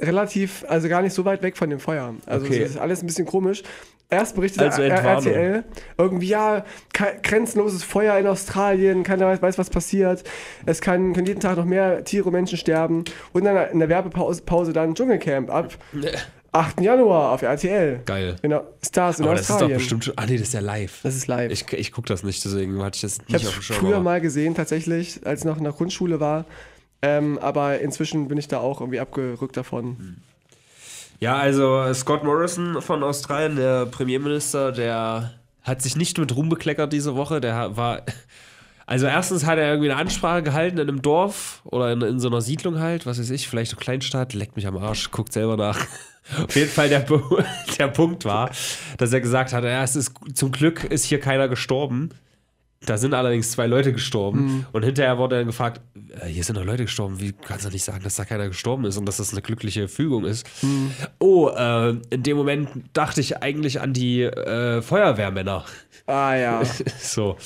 relativ, also gar nicht so weit weg von dem Feuer. Also Okay. es ist alles ein bisschen komisch. Erst berichtet Also. RTL irgendwie, ja, grenzenloses Feuer in Australien, keiner weiß, weiß, was passiert. Es kann, können jeden Tag noch mehr Tiere und Menschen sterben. Und dann in der Werbepause Pause dann Dschungelcamp ab 8. Januar auf RTL. Geil. Genau, Stars in Aber das ist doch Australien. bestimmt schon. Ah, nee, das ist ja live. das ist live. Ich, ich gucke das nicht, deswegen hatte ich das Ich nicht habe auf dem Schirm. früher aber- mal gesehen, tatsächlich, als ich noch in der Grundschule war. Ähm, aber inzwischen bin ich da auch irgendwie abgerückt davon. Ja, also Scott Morrison von Australien, der Premierminister, der hat sich nicht mit Ruhm bekleckert diese Woche. Der war. Also erstens hat er irgendwie eine Ansprache gehalten in einem Dorf oder in, in so einer Siedlung halt, was weiß ich, vielleicht eine Kleinstadt, leckt mich am Arsch, guckt selber nach. Auf jeden Fall der, der Punkt war, dass er gesagt hat, ja, es ist zum Glück ist hier keiner gestorben. Da sind allerdings zwei Leute gestorben. Und hinterher wurde er dann gefragt, äh, hier sind doch Leute gestorben, wie kannst du nicht sagen, dass da keiner gestorben ist und dass das eine glückliche Fügung ist? Oh, äh, in dem Moment dachte ich eigentlich an die äh, Feuerwehrmänner. Ah ja. so,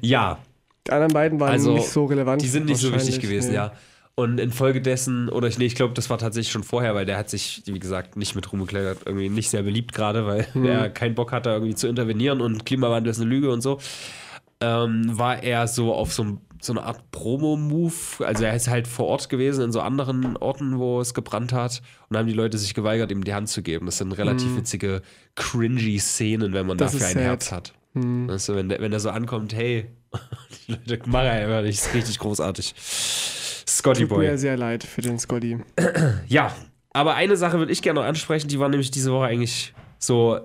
ja, Die anderen beiden waren also nicht so relevant. die sind nicht so wichtig gewesen, nee. ja. Und infolgedessen, oder ich, nee, ich glaube, das war tatsächlich schon vorher, weil der hat sich, wie gesagt, nicht mit Ruhm gekleckert, irgendwie nicht sehr beliebt gerade, weil Hm. er keinen Bock hatte, irgendwie zu intervenieren und Klimawandel ist eine Lüge und so. Ähm, war er so auf so, so eine Art Promo-Move. Also er ist halt vor Ort gewesen, in so anderen Orten, wo es gebrannt hat. Und haben die Leute sich geweigert, ihm die Hand zu geben. Das sind relativ witzige, cringy Szenen, wenn man. Das dafür ein sad. Herz hat. Weißt du, wenn, der, wenn der so ankommt, hey, die Leute machen einfach nicht, ist richtig großartig. Scotty Tut mir Boy. sehr leid für den Scotty. Ja, aber eine Sache würde ich gerne noch ansprechen, die war nämlich diese Woche eigentlich so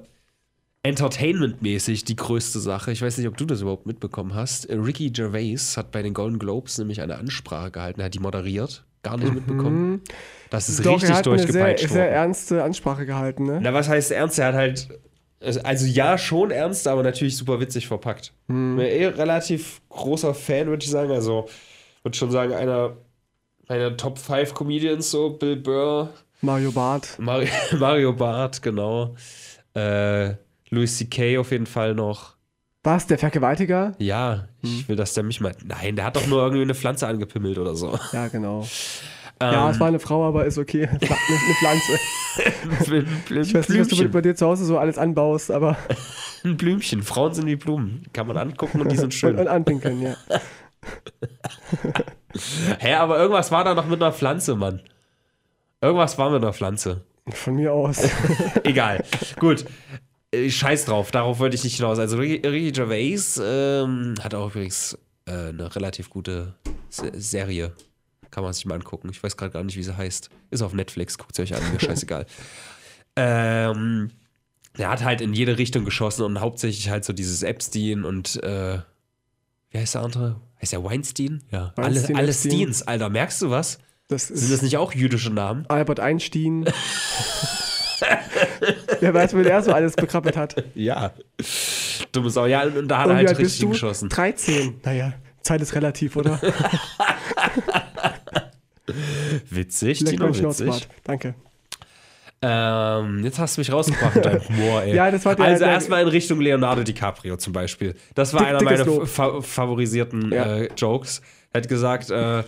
entertainmentmäßig die größte Sache. Ich weiß nicht, ob du das überhaupt mitbekommen hast. Ricky Gervais hat bei den Golden Globes nämlich eine Ansprache gehalten, er hat die moderiert. Gar nicht mitbekommen. Das ist Mhm. Doch, richtig er hat eine sehr, sehr ernste Ansprache gehalten, ne? Na, was heißt ernst? Er hat halt, also ja, schon ernst, aber natürlich super witzig verpackt. Hm. Bin eh relativ großer Fan, würde ich sagen. Also, würde schon sagen, einer meiner Top 5 Comedians, so Bill Burr, Mario Barth. Mario, Mario Barth, genau. Äh, Louis C.K. auf jeden Fall noch. Was, der Vergewaltiger? Ja, Hm. ich will, dass der mich mal. Nein, der hat doch nur irgendwie eine Pflanze angepimmelt oder so. Ja, genau. Ähm, Ja, es war eine Frau, aber ist okay. Eine, eine Pflanze. Ich weiß nicht, was du bei, dir zu Hause so alles anbaust, aber. ein Blümchen. Frauen sind wie Blumen. Kann man angucken und die sind schön. Und, und anpinkeln, ja. Hä, aber irgendwas war da noch mit einer Pflanze, Mann. Irgendwas war mit einer Pflanze. Von mir aus. Egal. Gut. Äh, Scheiß drauf, darauf wollte ich nicht hinaus. Also Ricky, Gervais ähm, hat auch übrigens äh, eine relativ gute Se Serie. Kann man sich mal angucken. Ich weiß gerade gar nicht, wie sie heißt. Ist auf Netflix, guckt sie euch an, mir scheißegal. ähm, der hat halt in jede Richtung geschossen und hauptsächlich halt so dieses Epstein und äh, wie heißt der andere? Heißt der Weinstein? Ja. Weinstein, alle alle Epstein. Steens, Alter. Merkst du was? Das Sind das nicht auch jüdische Namen? Albert Einstein. Wer weiß, wer der so alles bekrabbelt hat. Ja. Dumme Sau. Ja, und da hat er Und wie halt bist richtig du? geschossen. 13. Naja, Zeit ist relativ, oder? Witzig, Leck Tino, witzig. Danke. Ähm, jetzt hast du mich rausgebracht mit deinem Humor, ey. Ja, das war der- also erstmal in Richtung Leonardo DiCaprio zum Beispiel. Das war Dick- einer meiner fa favorisierten Ja. äh, Jokes. Er hat gesagt, äh,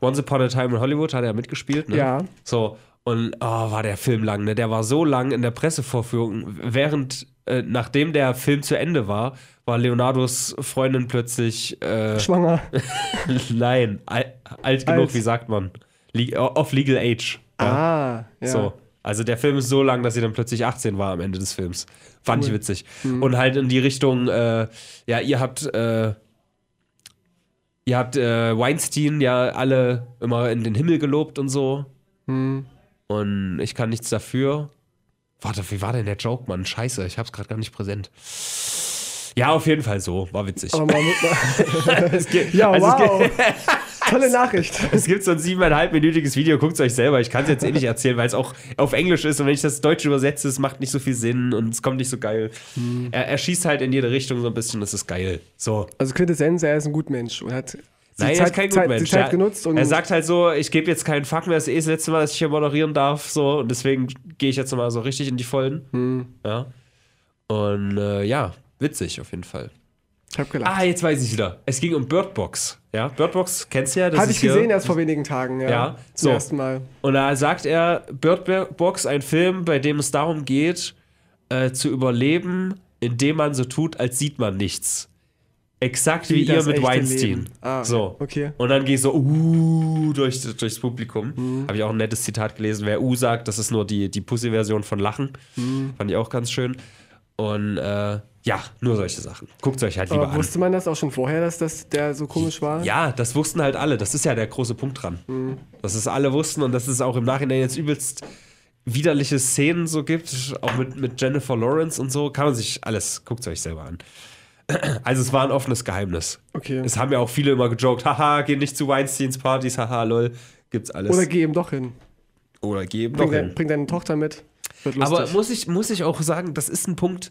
Once Upon a Time in Hollywood hat er mitgespielt, ne? Ja. So, und oh, war der Film lang, ne? Der war so lang in der Pressevorführung. Während, äh, nachdem der Film zu Ende war, war Leonardos Freundin plötzlich äh, Schwanger. Nein, alt, alt genug, Alt. wie sagt man? Le of legal age. Ja. Ah, ja. So. Also der Film ist so lang, dass sie dann plötzlich 18 war am Ende des Films. Fand ich Cool. witzig. Mhm. Und halt in die Richtung, äh, ja, ihr habt, äh, ihr habt äh, Weinstein ja alle immer in den Himmel gelobt und so. Und ich kann nichts dafür. Warte, wie war denn der Joke, Mann? Scheiße, ich hab's gerade gar nicht präsent. Ja, auf jeden Fall so. War witzig. Aber man, man, Es gibt- ja, also wow. Tolle Nachricht. Es gibt so ein siebeneinhalbminütiges Video, guckt es euch selber. Ich kann es jetzt eh nicht erzählen, weil es auch auf Englisch ist und wenn ich das Deutsch übersetze, es macht nicht so viel Sinn und es kommt nicht so geil. Er, er schießt halt in jede Richtung so ein bisschen, das ist geil. So. Also Quintessenz, er ist ein Gutmensch und hat die Nein, er Zeit, ist kein Zeit, Gutmensch. die Zeit Er- genutzt und er sagt halt so, ich gebe jetzt keinen Fuck mehr, das ist eh das letzte Mal, dass ich hier moderieren darf. So, und deswegen gehe ich jetzt mal so richtig in die Vollen. Hm. Ja. Und äh, ja, witzig auf jeden Fall. ich hab gelacht. Ah, jetzt weiß ich wieder. Es ging um Birdbox. Ja, Birdbox kennst du ja. Ist ich gesehen erst vor wenigen Tagen, ja. Ja, Zum so. ersten Mal. Und da sagt er, Bird Box, ein Film, bei dem es darum geht, äh, zu überleben, indem man so tut, als sieht man nichts. Exakt wie, Wie ihr mit Weinstein. Ah, so. okay. Und dann geht so, uh, durch, durchs Publikum. Mhm. Habe ich auch ein nettes Zitat gelesen. Wer uh sagt, das ist nur die, die Pussy-Version von Lachen. Mhm. Fand ich auch ganz schön. Und äh, ja, nur solche Sachen. Guckt euch halt lieber Aber an. wusste man das auch schon vorher, dass das der so komisch war? Ja, das wussten halt alle. Das ist ja der große Punkt dran. Dass es alle wussten und dass es auch im Nachhinein jetzt übelst widerliche Szenen so gibt, auch mit, mit Jennifer Lawrence und so, kann man sich alles, guckt es euch selber an. Also es war ein offenes Geheimnis. Okay. Es haben ja auch viele immer gejoked, haha, geh nicht zu Weinsteins Partys, haha, lol, gibt's alles. Oder geh ihm doch hin. Oder geh eben Bring, doch dein, hin. bring deine Tochter mit. Aber muss ich, muss ich auch sagen, das ist ein Punkt,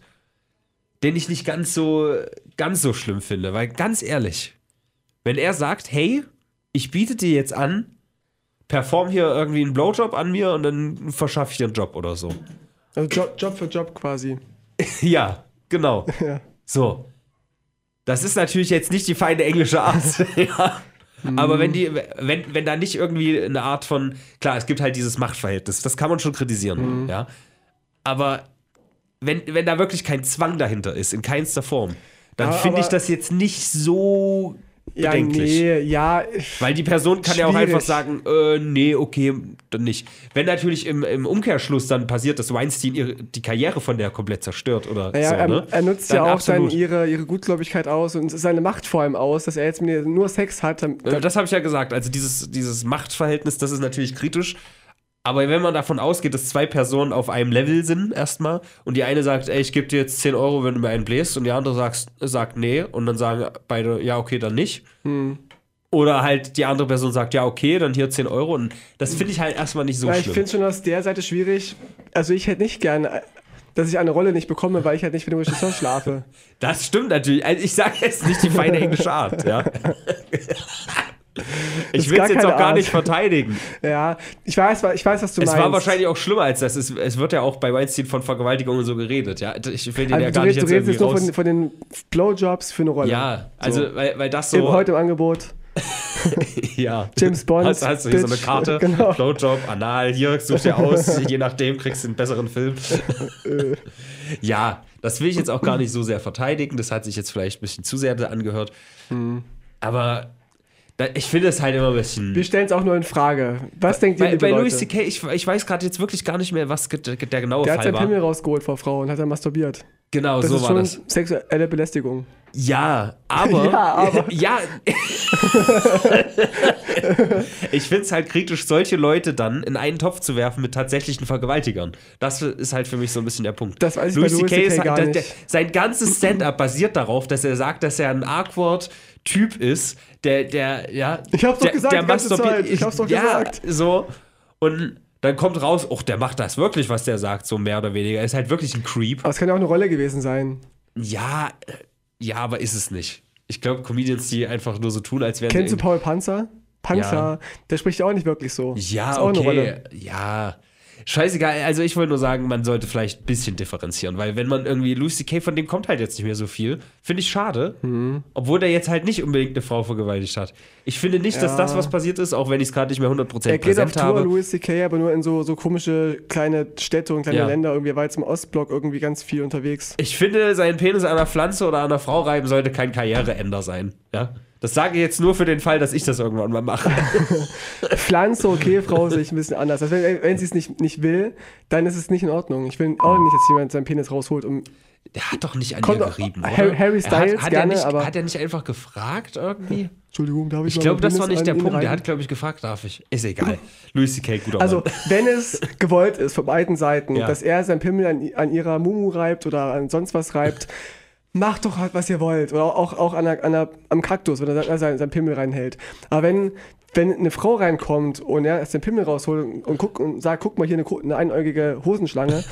den ich nicht ganz so, ganz so schlimm finde. Weil ganz ehrlich, wenn er sagt, hey, ich biete dir jetzt an, perform hier irgendwie einen Blowjob an mir und dann verschaffe ich dir einen Job oder so. also Job, Job für Job quasi. ja, genau. Ja. So. Das ist natürlich jetzt nicht die feine englische Art. ja. Aber wenn die, wenn, wenn da nicht irgendwie eine Art von, klar, es gibt halt dieses Machtverhältnis, das kann man schon kritisieren, ja. Aber wenn, wenn da wirklich kein Zwang dahinter ist, in keinster Form, dann finde ich das jetzt nicht so Ja, bedenklich. nee, ja. Weil die Person kann ja auch Schwierig. einfach sagen, äh, nee, okay, dann nicht. Wenn natürlich im, im Umkehrschluss dann passiert, dass Weinstein ihre, die Karriere von der komplett zerstört oder Naja, so, er, ne? er nutzt Dann ja auch dann absolut. ihre, ihre Gutgläubigkeit aus und seine Macht vor allem aus, dass er jetzt mit ihr nur Sex hat. Dann, Äh, Das habe ich ja gesagt. Also dieses, dieses Machtverhältnis, das ist natürlich kritisch. Aber wenn man davon ausgeht, dass zwei Personen auf einem Level sind, erstmal, und die eine sagt, ey, ich gebe dir jetzt 10 Euro, wenn du mir einen bläst, und die andere sagt, sagt nee, und dann sagen beide, ja, okay, dann nicht. Hm. Oder halt die andere Person sagt, ja, okay, dann hier 10 Euro. Und das finde ich halt erstmal nicht so Weil ich schlimm. finde schon aus der Seite schwierig. Also ich hätte nicht gern, äh, dass ich eine Rolle nicht bekomme, weil ich halt nicht mit dem Regisseur schlafe. Das stimmt natürlich. Also ich sage jetzt nicht die feine englische Art, ja. Ich will es jetzt auch gar Art. nicht verteidigen. Ja, ich weiß, ich weiß, was du Es meinst. war wahrscheinlich auch schlimmer als das. Es, es wird ja auch bei Weinstein von Vergewaltigung und so geredet. Ja, ich will den Also ja du gar nicht redest, du jetzt redest irgendwie jetzt nur von, von den Blowjobs für eine Rolle. ja, also So. weil, weil das so. Heute im Angebot. ja. James Bond, Hast, hast du hier so eine Bitch. Karte, Genau. Blowjob, Anal, hier such dir aus. je nachdem kriegst du einen besseren Film. ja, das will ich jetzt auch gar nicht so sehr verteidigen. Das hat sich jetzt vielleicht ein bisschen zu sehr angehört. Hm. Aber ich finde es halt immer ein bisschen. Wir stellen es auch nur in Frage. Was denkt ihr, Bei, liebe bei Leute? Louis C.K., ich, ich weiß gerade jetzt wirklich gar nicht mehr, was der genaue Der hat Fall seinen war. Pimmel rausgeholt vor Frau und hat dann masturbiert. Genau, Das so ist war schon das. sexuelle Belästigung. Ja, aber. Ja, aber. ja. ich finde es halt kritisch, solche Leute dann in einen Topf zu werfen mit tatsächlichen Vergewaltigern. Das ist halt für mich so ein bisschen der Punkt. Das weiß ich Louis CK CK gar der, der, sein ganzes Stand-up basiert darauf, dass er sagt, dass er ein Awkward-Typ ist, der, der, ja. Ich hab's doch gesagt der die ganze Zeit. Ich hab's doch ja, gesagt. So. Und dann kommt raus, oh, der macht das wirklich, was der sagt, so mehr oder weniger. Er ist halt wirklich ein Creep. Aber es kann ja auch eine Rolle gewesen sein. Ja, äh, ja, aber ist es nicht. Ich glaube, Comedians, die einfach nur so tun, als wären Kennst du. Paul Panzer? Panzer, der spricht ja auch nicht wirklich so. Ja, ist auch eine okay. Rolle. Ja. Scheißegal, also ich wollte nur sagen, man sollte vielleicht ein bisschen differenzieren, weil wenn man irgendwie Louis C.K. von dem kommt halt jetzt nicht mehr so viel, finde ich schade. Mhm. Obwohl der jetzt halt nicht unbedingt eine Frau vergewaltigt hat. Ich finde nicht, dass Ja. das, was passiert ist, auch wenn ich es gerade nicht mehr 100% Er geht auf präsent Tour, habe. Louis C.K., aber nur in so, so komische kleine Städte und kleine Ja. Länder. Irgendwie er war jetzt im Ostblock irgendwie ganz viel unterwegs. Ich finde, sein Penis an einer Pflanze oder an einer Frau reiben sollte kein Karriereender sein. Ja? Das sage ich jetzt nur für den Fall, dass ich das irgendwann mal mache. Pflanze, okay, Frau sehe ich ein bisschen anders. Also wenn, wenn sie es nicht, nicht will, dann ist es nicht in Ordnung. Ich will auch nicht, dass jemand seinen Penis rausholt, um Der hat doch nicht an Kommt ihr gerieben, Harry- oder? Harry Styles hat, hat gerne, er nicht, aber- Hat er nicht einfach gefragt irgendwie? Entschuldigung, darf ich Ich glaube, das war nicht der Punkt. Der hat, glaube ich, gefragt, darf ich? Ist egal. Louis C.K., guter Also, Mann. wenn es gewollt ist von beiden Seiten, Ja. dass er sein Pimmel an, an ihrer Mumu reibt oder an sonst was reibt, macht doch halt, was ihr wollt. Oder auch, auch an der, an der, am Kaktus, wenn er sein, sein Pimmel reinhält. Aber wenn, wenn eine Frau reinkommt und er erst den Pimmel rausholt und, und, guckt und sagt, guck mal hier eine, eine einäugige Hosenschlange,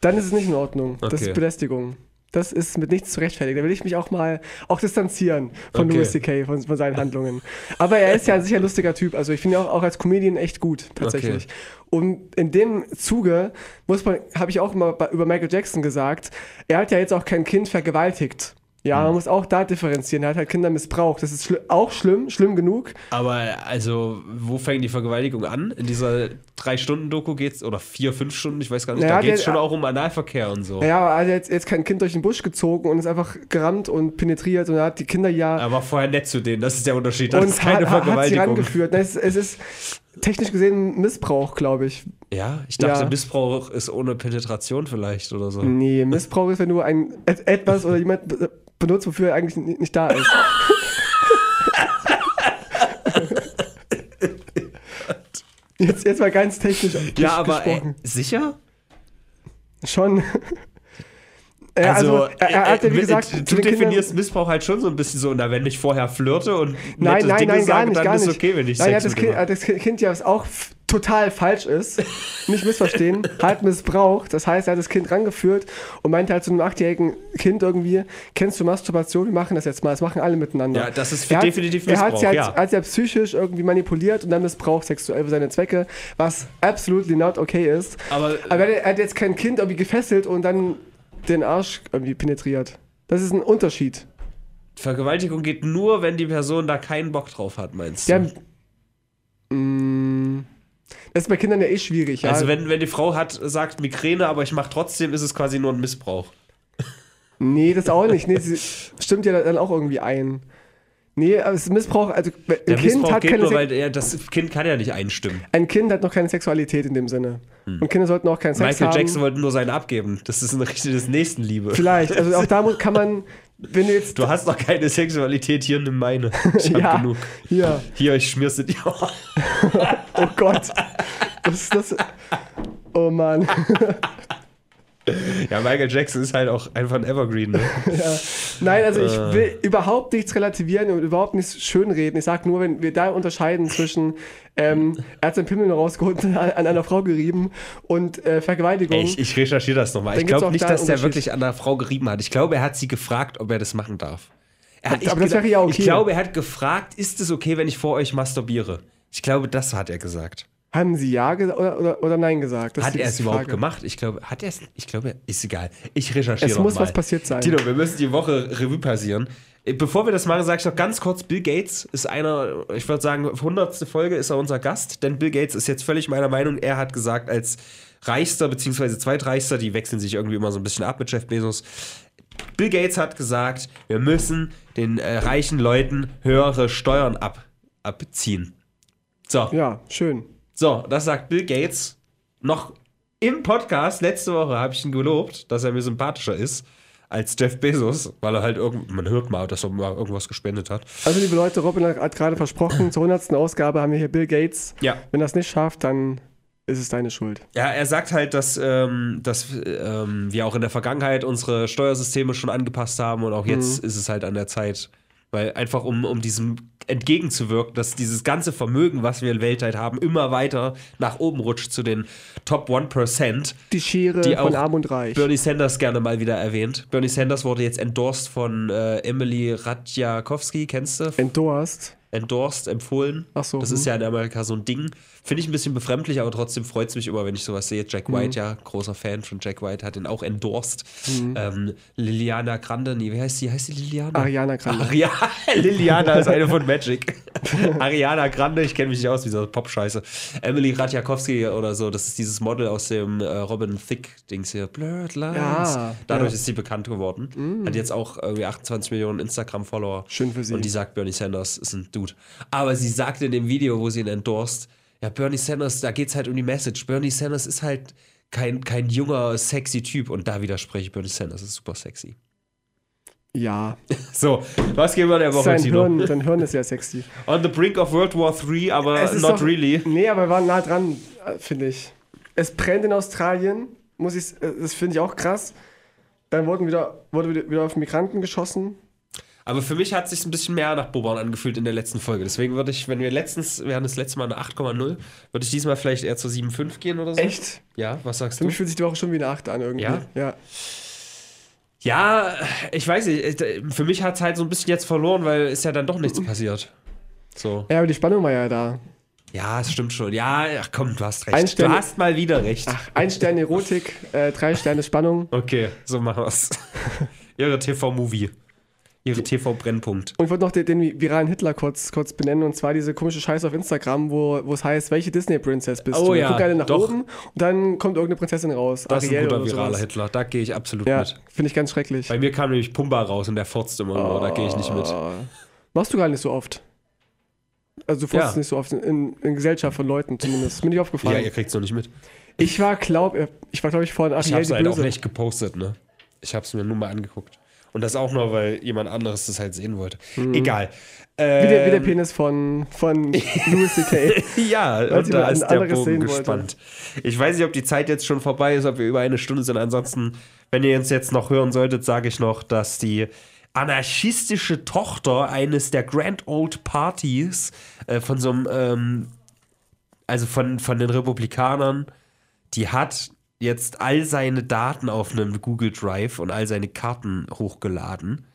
dann ist es nicht in Ordnung. Das Okay. ist Belästigung. Das ist mit nichts zu rechtfertigen. Da will ich mich auch mal auch distanzieren von Okay. Louis C.K., von, von seinen Handlungen. Aber er ist ja an sich ein lustiger Typ. Also ich finde ihn auch, auch als Comedian echt gut, tatsächlich. Und in dem Zuge muss man, habe ich auch mal über Michael Jackson gesagt, er hat ja jetzt auch kein Kind vergewaltigt. Ja, Hm. man muss auch da differenzieren. Er hat halt Kinder missbraucht. Das ist schli auch schlimm, schlimm genug. Aber also, wo fängt die Vergewaltigung an? In dieser Drei-Stunden-Doku geht's, oder vier, fünf Stunden, ich weiß gar nicht, Naja, da geht's der- schon auch um Analverkehr und so. Naja, aber er hat jetzt, jetzt kein Kind durch den Busch gezogen und ist einfach gerammt und penetriert und er hat die Kinder ja Er war vorher nett zu denen, das ist der Unterschied. Das und ist keine hat, hat sie Vergewaltigung. rangeführt. Es, es ist technisch gesehen Missbrauch, glaube ich. Ja, ich dachte, Ja. Missbrauch ist ohne Penetration vielleicht oder so. Nee, Missbrauch ist, wenn du ein et etwas oder jemand be- benutzt, wofür er eigentlich ni- nicht da ist. Jetzt, jetzt mal ganz technisch Ja, aber ey, gesprochen. sicher? Schon. Ja, also, er, er hat ja, wie äh, gesagt, äh, du den Kindern- definierst Missbrauch halt schon so ein bisschen so, na, wenn ich vorher flirte und Nein, nette nein, Dinge nein, gar sage, nicht, dann gar ist nicht. okay, wenn ich nein, er hat Sex das kind, er das Kind ja, auch total falsch ist, nicht missverstehen, halt missbraucht. Das heißt, er hat das Kind rangeführt und meinte halt zu einem achtjährigen Kind irgendwie, kennst du Masturbation? Wir machen das jetzt mal, das machen alle miteinander. Ja, das ist hat- definitiv Er hat Missbrauch, sie halt, ja. hat sie ja psychisch irgendwie manipuliert und dann missbraucht sexuell für seine Zwecke, was absolutely not okay ist. Aber, Aber er hat jetzt kein Kind irgendwie gefesselt und dann den Arsch irgendwie penetriert. Das ist ein Unterschied. Vergewaltigung geht nur, wenn die Person da keinen Bock drauf hat, meinst du? Ja, mm, das ist bei Kindern ja eh schwierig. Ja? Also wenn, wenn die Frau hat, sagt Migräne, aber ich mache trotzdem, ist es quasi nur ein Missbrauch. nee, das auch nicht. Nee, sie stimmt ja dann auch irgendwie ein. Nee, aber es ist Missbrauch, also ein Der kind, Missbrauch hat geht keine nur, weil er, das Kind kann ja nicht einstimmen. ein kind hat noch keine Sexualität in dem Sinne. Und Kinder sollten auch keinen Sex Michael haben. Jackson wollte nur seinen abgeben. Das ist ein richtiges Nächstenliebe. Vielleicht, also auch da muss, kann man, wenn du jetzt... Du hast noch keine Sexualität, hier nimm meine. Ich hab ja, genug. hier, Hier, ich schmier's dir. oh Gott. Das ist das... Oh Mann. Ja, Michael Jackson ist halt auch einfach ein Evergreen. Ne? Ja. Nein, also ich Äh. will überhaupt nichts relativieren und überhaupt nichts schönreden. Ich sage nur, wenn wir da unterscheiden zwischen, ähm, er hat seinen Pimmel rausgeholt und an einer Frau gerieben und äh, Vergewaltigung. Ey, ich, ich recherchiere das nochmal. Ich glaube nicht, da dass der wirklich an einer Frau gerieben hat. Ich glaube, er hat sie gefragt, ob er das machen darf. Er hat, Aber das wäre ja okay. Ich glaube, er hat gefragt, ist es okay, wenn ich vor euch masturbiere? Ich glaube, das hat er gesagt. Haben sie ja gesagt oder, oder, oder nein gesagt? Das hat er es überhaupt Frage. gemacht? Ich glaube, hat er es? Ich glaube, ist egal. Ich recherchiere Es muss mal. was passiert sein. Tino, wir müssen die Woche Revue passieren. Äh, Bevor wir das machen, sage ich noch ganz kurz, Bill Gates ist einer, ich würde sagen, 100. Folge ist er unser Gast, denn Bill Gates ist jetzt völlig meiner Meinung, er hat gesagt, als reichster bzw. zweitreichster, die wechseln sich irgendwie immer so ein bisschen ab mit Jeff Bezos, Bill Gates hat gesagt, wir müssen den äh, reichen Leuten höhere Steuern ab, abziehen. So, Ja, schön. So, das sagt Bill Gates. Noch im Podcast letzte Woche habe ich ihn gelobt, dass er mir sympathischer ist als Jeff Bezos, weil er halt irgend, man hört mal, dass er mal irgendwas gespendet hat. Also liebe Leute, Robin hat gerade versprochen, zur 100. Ausgabe haben wir hier Bill Gates. Ja. Wenn das nicht schafft, dann ist es deine Schuld. Ja, er sagt halt, dass, ähm, dass ähm, wir auch in der Vergangenheit unsere Steuersysteme schon angepasst haben und auch jetzt ist es halt an der Zeit, weil einfach um, um diesem entgegenzuwirken, dass dieses ganze Vermögen, was wir weltweit haben, immer weiter nach oben rutscht zu den Top 1%. Die Schere Die von Arm und Reich. Bernie Sanders gerne mal wieder erwähnt. Bernie Sanders wurde jetzt endorsed von äh, Emily Radjakowski, kennst du? Endorsed. Endorsed, empfohlen. Ach so, Das hm. ist ja in Amerika so ein Ding. Finde ich ein bisschen befremdlich, aber trotzdem freut es mich immer, wenn ich sowas sehe. Jack Mhm. White, ja, großer Fan von Jack White, hat ihn auch endorsed. Mhm. Ähm, Liliana Grande, nee, wie heißt sie? Heißt sie Liliana? Ariana Grande. Aria Liliana ist eine von Magic. Ariana Grande, ich kenne mich nicht aus, wie so Pop-Scheiße. Emily Radjakowski oder so, das ist dieses Model aus dem äh, Robin Thicke-Dings hier. Blurred Lines. Ja, Dadurch ja. ist sie bekannt geworden. Hat jetzt auch irgendwie 28 Millionen Instagram-Follower. Schön für sie. Und die sagt, Bernie Sanders ist ein Dude. Aber sie sagt in dem Video, wo sie ihn endorst, ja, Bernie Sanders, da geht es halt um die Message. Bernie Sanders ist halt kein, kein junger, sexy Typ. Und da widerspreche ich Bernie Sanders, ist super sexy. Ja. So, was gehen wir der Woche, Sein Tino? Hirn, sein Hirn ist sehr sexy. On the brink of World War III, aber not doch- really. Nee, aber wir waren nah dran, finde ich. Es brennt in Australien, muss ich, äh, das finde ich auch krass. Dann wurden wieder, wurde wieder auf Migranten geschossen. Aber für mich hat es sich ein bisschen mehr nach Bobern angefühlt in der letzten Folge. Deswegen würde ich, wenn wir letztens, wir hatten das letzte Mal eine 8,0, würde ich diesmal vielleicht eher zur 7,5 gehen oder so. Echt? Ja, was sagst Für du? mich fühlt sich die Woche schon wie eine 8 an irgendwie. Ja? Ja. Ja, ich weiß nicht. Für mich hat es halt so ein bisschen jetzt verloren, weil ist ja dann doch nichts passiert. So. Ja, aber die Spannung war ja da. Ja, es stimmt schon. Ja, ach komm, du hast recht. Ein du Stern- hast mal wieder recht. Ach, ein Stern Erotik, äh, drei Sterne Spannung. Okay, so machen wir's. Ihre TV-Movie. Ihre TV-Brennpunkt. Und ich wollte noch den, den viralen Hitler kurz, kurz benennen, und zwar diese komische Scheiße auf Instagram, wo es heißt, welche Disney-Princess bist Oh du? ja, Guck alle nach doch. oben und dann kommt irgendeine Prinzessin raus. Das ist ein Ariel guter viraler sowas. Hitler. Da gehe ich absolut Ja, mit. finde ich ganz schrecklich. Bei mir kam nämlich Pumba raus und der furzt immer nur. Da gehe ich nicht mit. Oh. Machst du gar nicht so oft. Also du furzt Ja. nicht so oft in, in Gesellschaft von Leuten zumindest. Ist mir nicht Ja, aufgefallen. ihr kriegt's noch nicht mit. ich war, glaub, äh, ich war glaube ich Ich Ariel hab's die halt auch Böse. nicht gepostet, ne? Ich hab's mir nur mal angeguckt. Und das auch nur, weil jemand anderes das halt sehen wollte. Egal. Wie der, wie der Ähm, Penis von, von Louis C.K. Ja, und da ist der Bogen sehen wollte. gespannt. Ich weiß nicht, ob die Zeit jetzt schon vorbei ist, ob wir über eine Stunde sind. Ansonsten, wenn ihr uns jetzt noch hören solltet, sage ich noch, dass die anarchistische Tochter eines der Grand Old Parties äh, von so einem, ähm, also von, von den Republikanern, die hat jetzt all seine Daten auf einem Google Drive und all seine Karten hochgeladen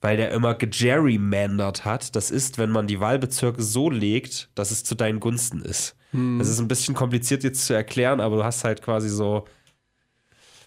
weil der immer gegerrymandert hat. Das ist, wenn man die Wahlbezirke so legt, dass es zu deinen Gunsten ist. Das ist ein bisschen kompliziert jetzt zu erklären, aber du hast halt quasi so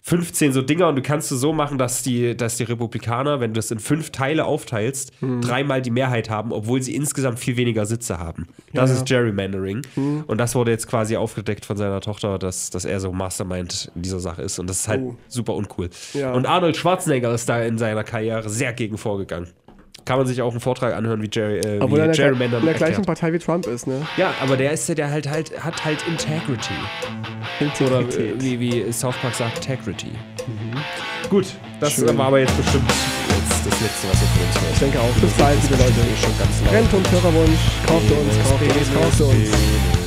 15 so Dinger und du kannst du so machen, dass die, dass die Republikaner, wenn du das in fünf Teile aufteilst, dreimal die Mehrheit haben, obwohl sie insgesamt viel weniger Sitze haben. Das Ja. ist Gerrymandering. Und das wurde jetzt quasi aufgedeckt von seiner Tochter, dass, dass er so Mastermind in dieser Sache ist. Und das ist halt Oh. super uncool. Ja. Und Arnold Schwarzenegger ist da in seiner Karriere sehr gegen vorgegangen. Kann man sich auch einen Vortrag anhören, wie, Jerry, äh, Obwohl wie der, Gerrymandering in der gleichen. Partei wie Trump ist, ne? Ja, aber der ist ja, der halt, halt hat halt Integrity. Oder äh, Integrität. wie, wie South Park sagt, Integrity. Gut, das Schön. war aber jetzt bestimmt jetzt das letzte, was wir für uns hören. Ich denke auch. Bis bald, liebe Leute. Schon ganz laut. Brennpunkt, Hörerwunsch. Kauft uns, kauft uns, kauft uns.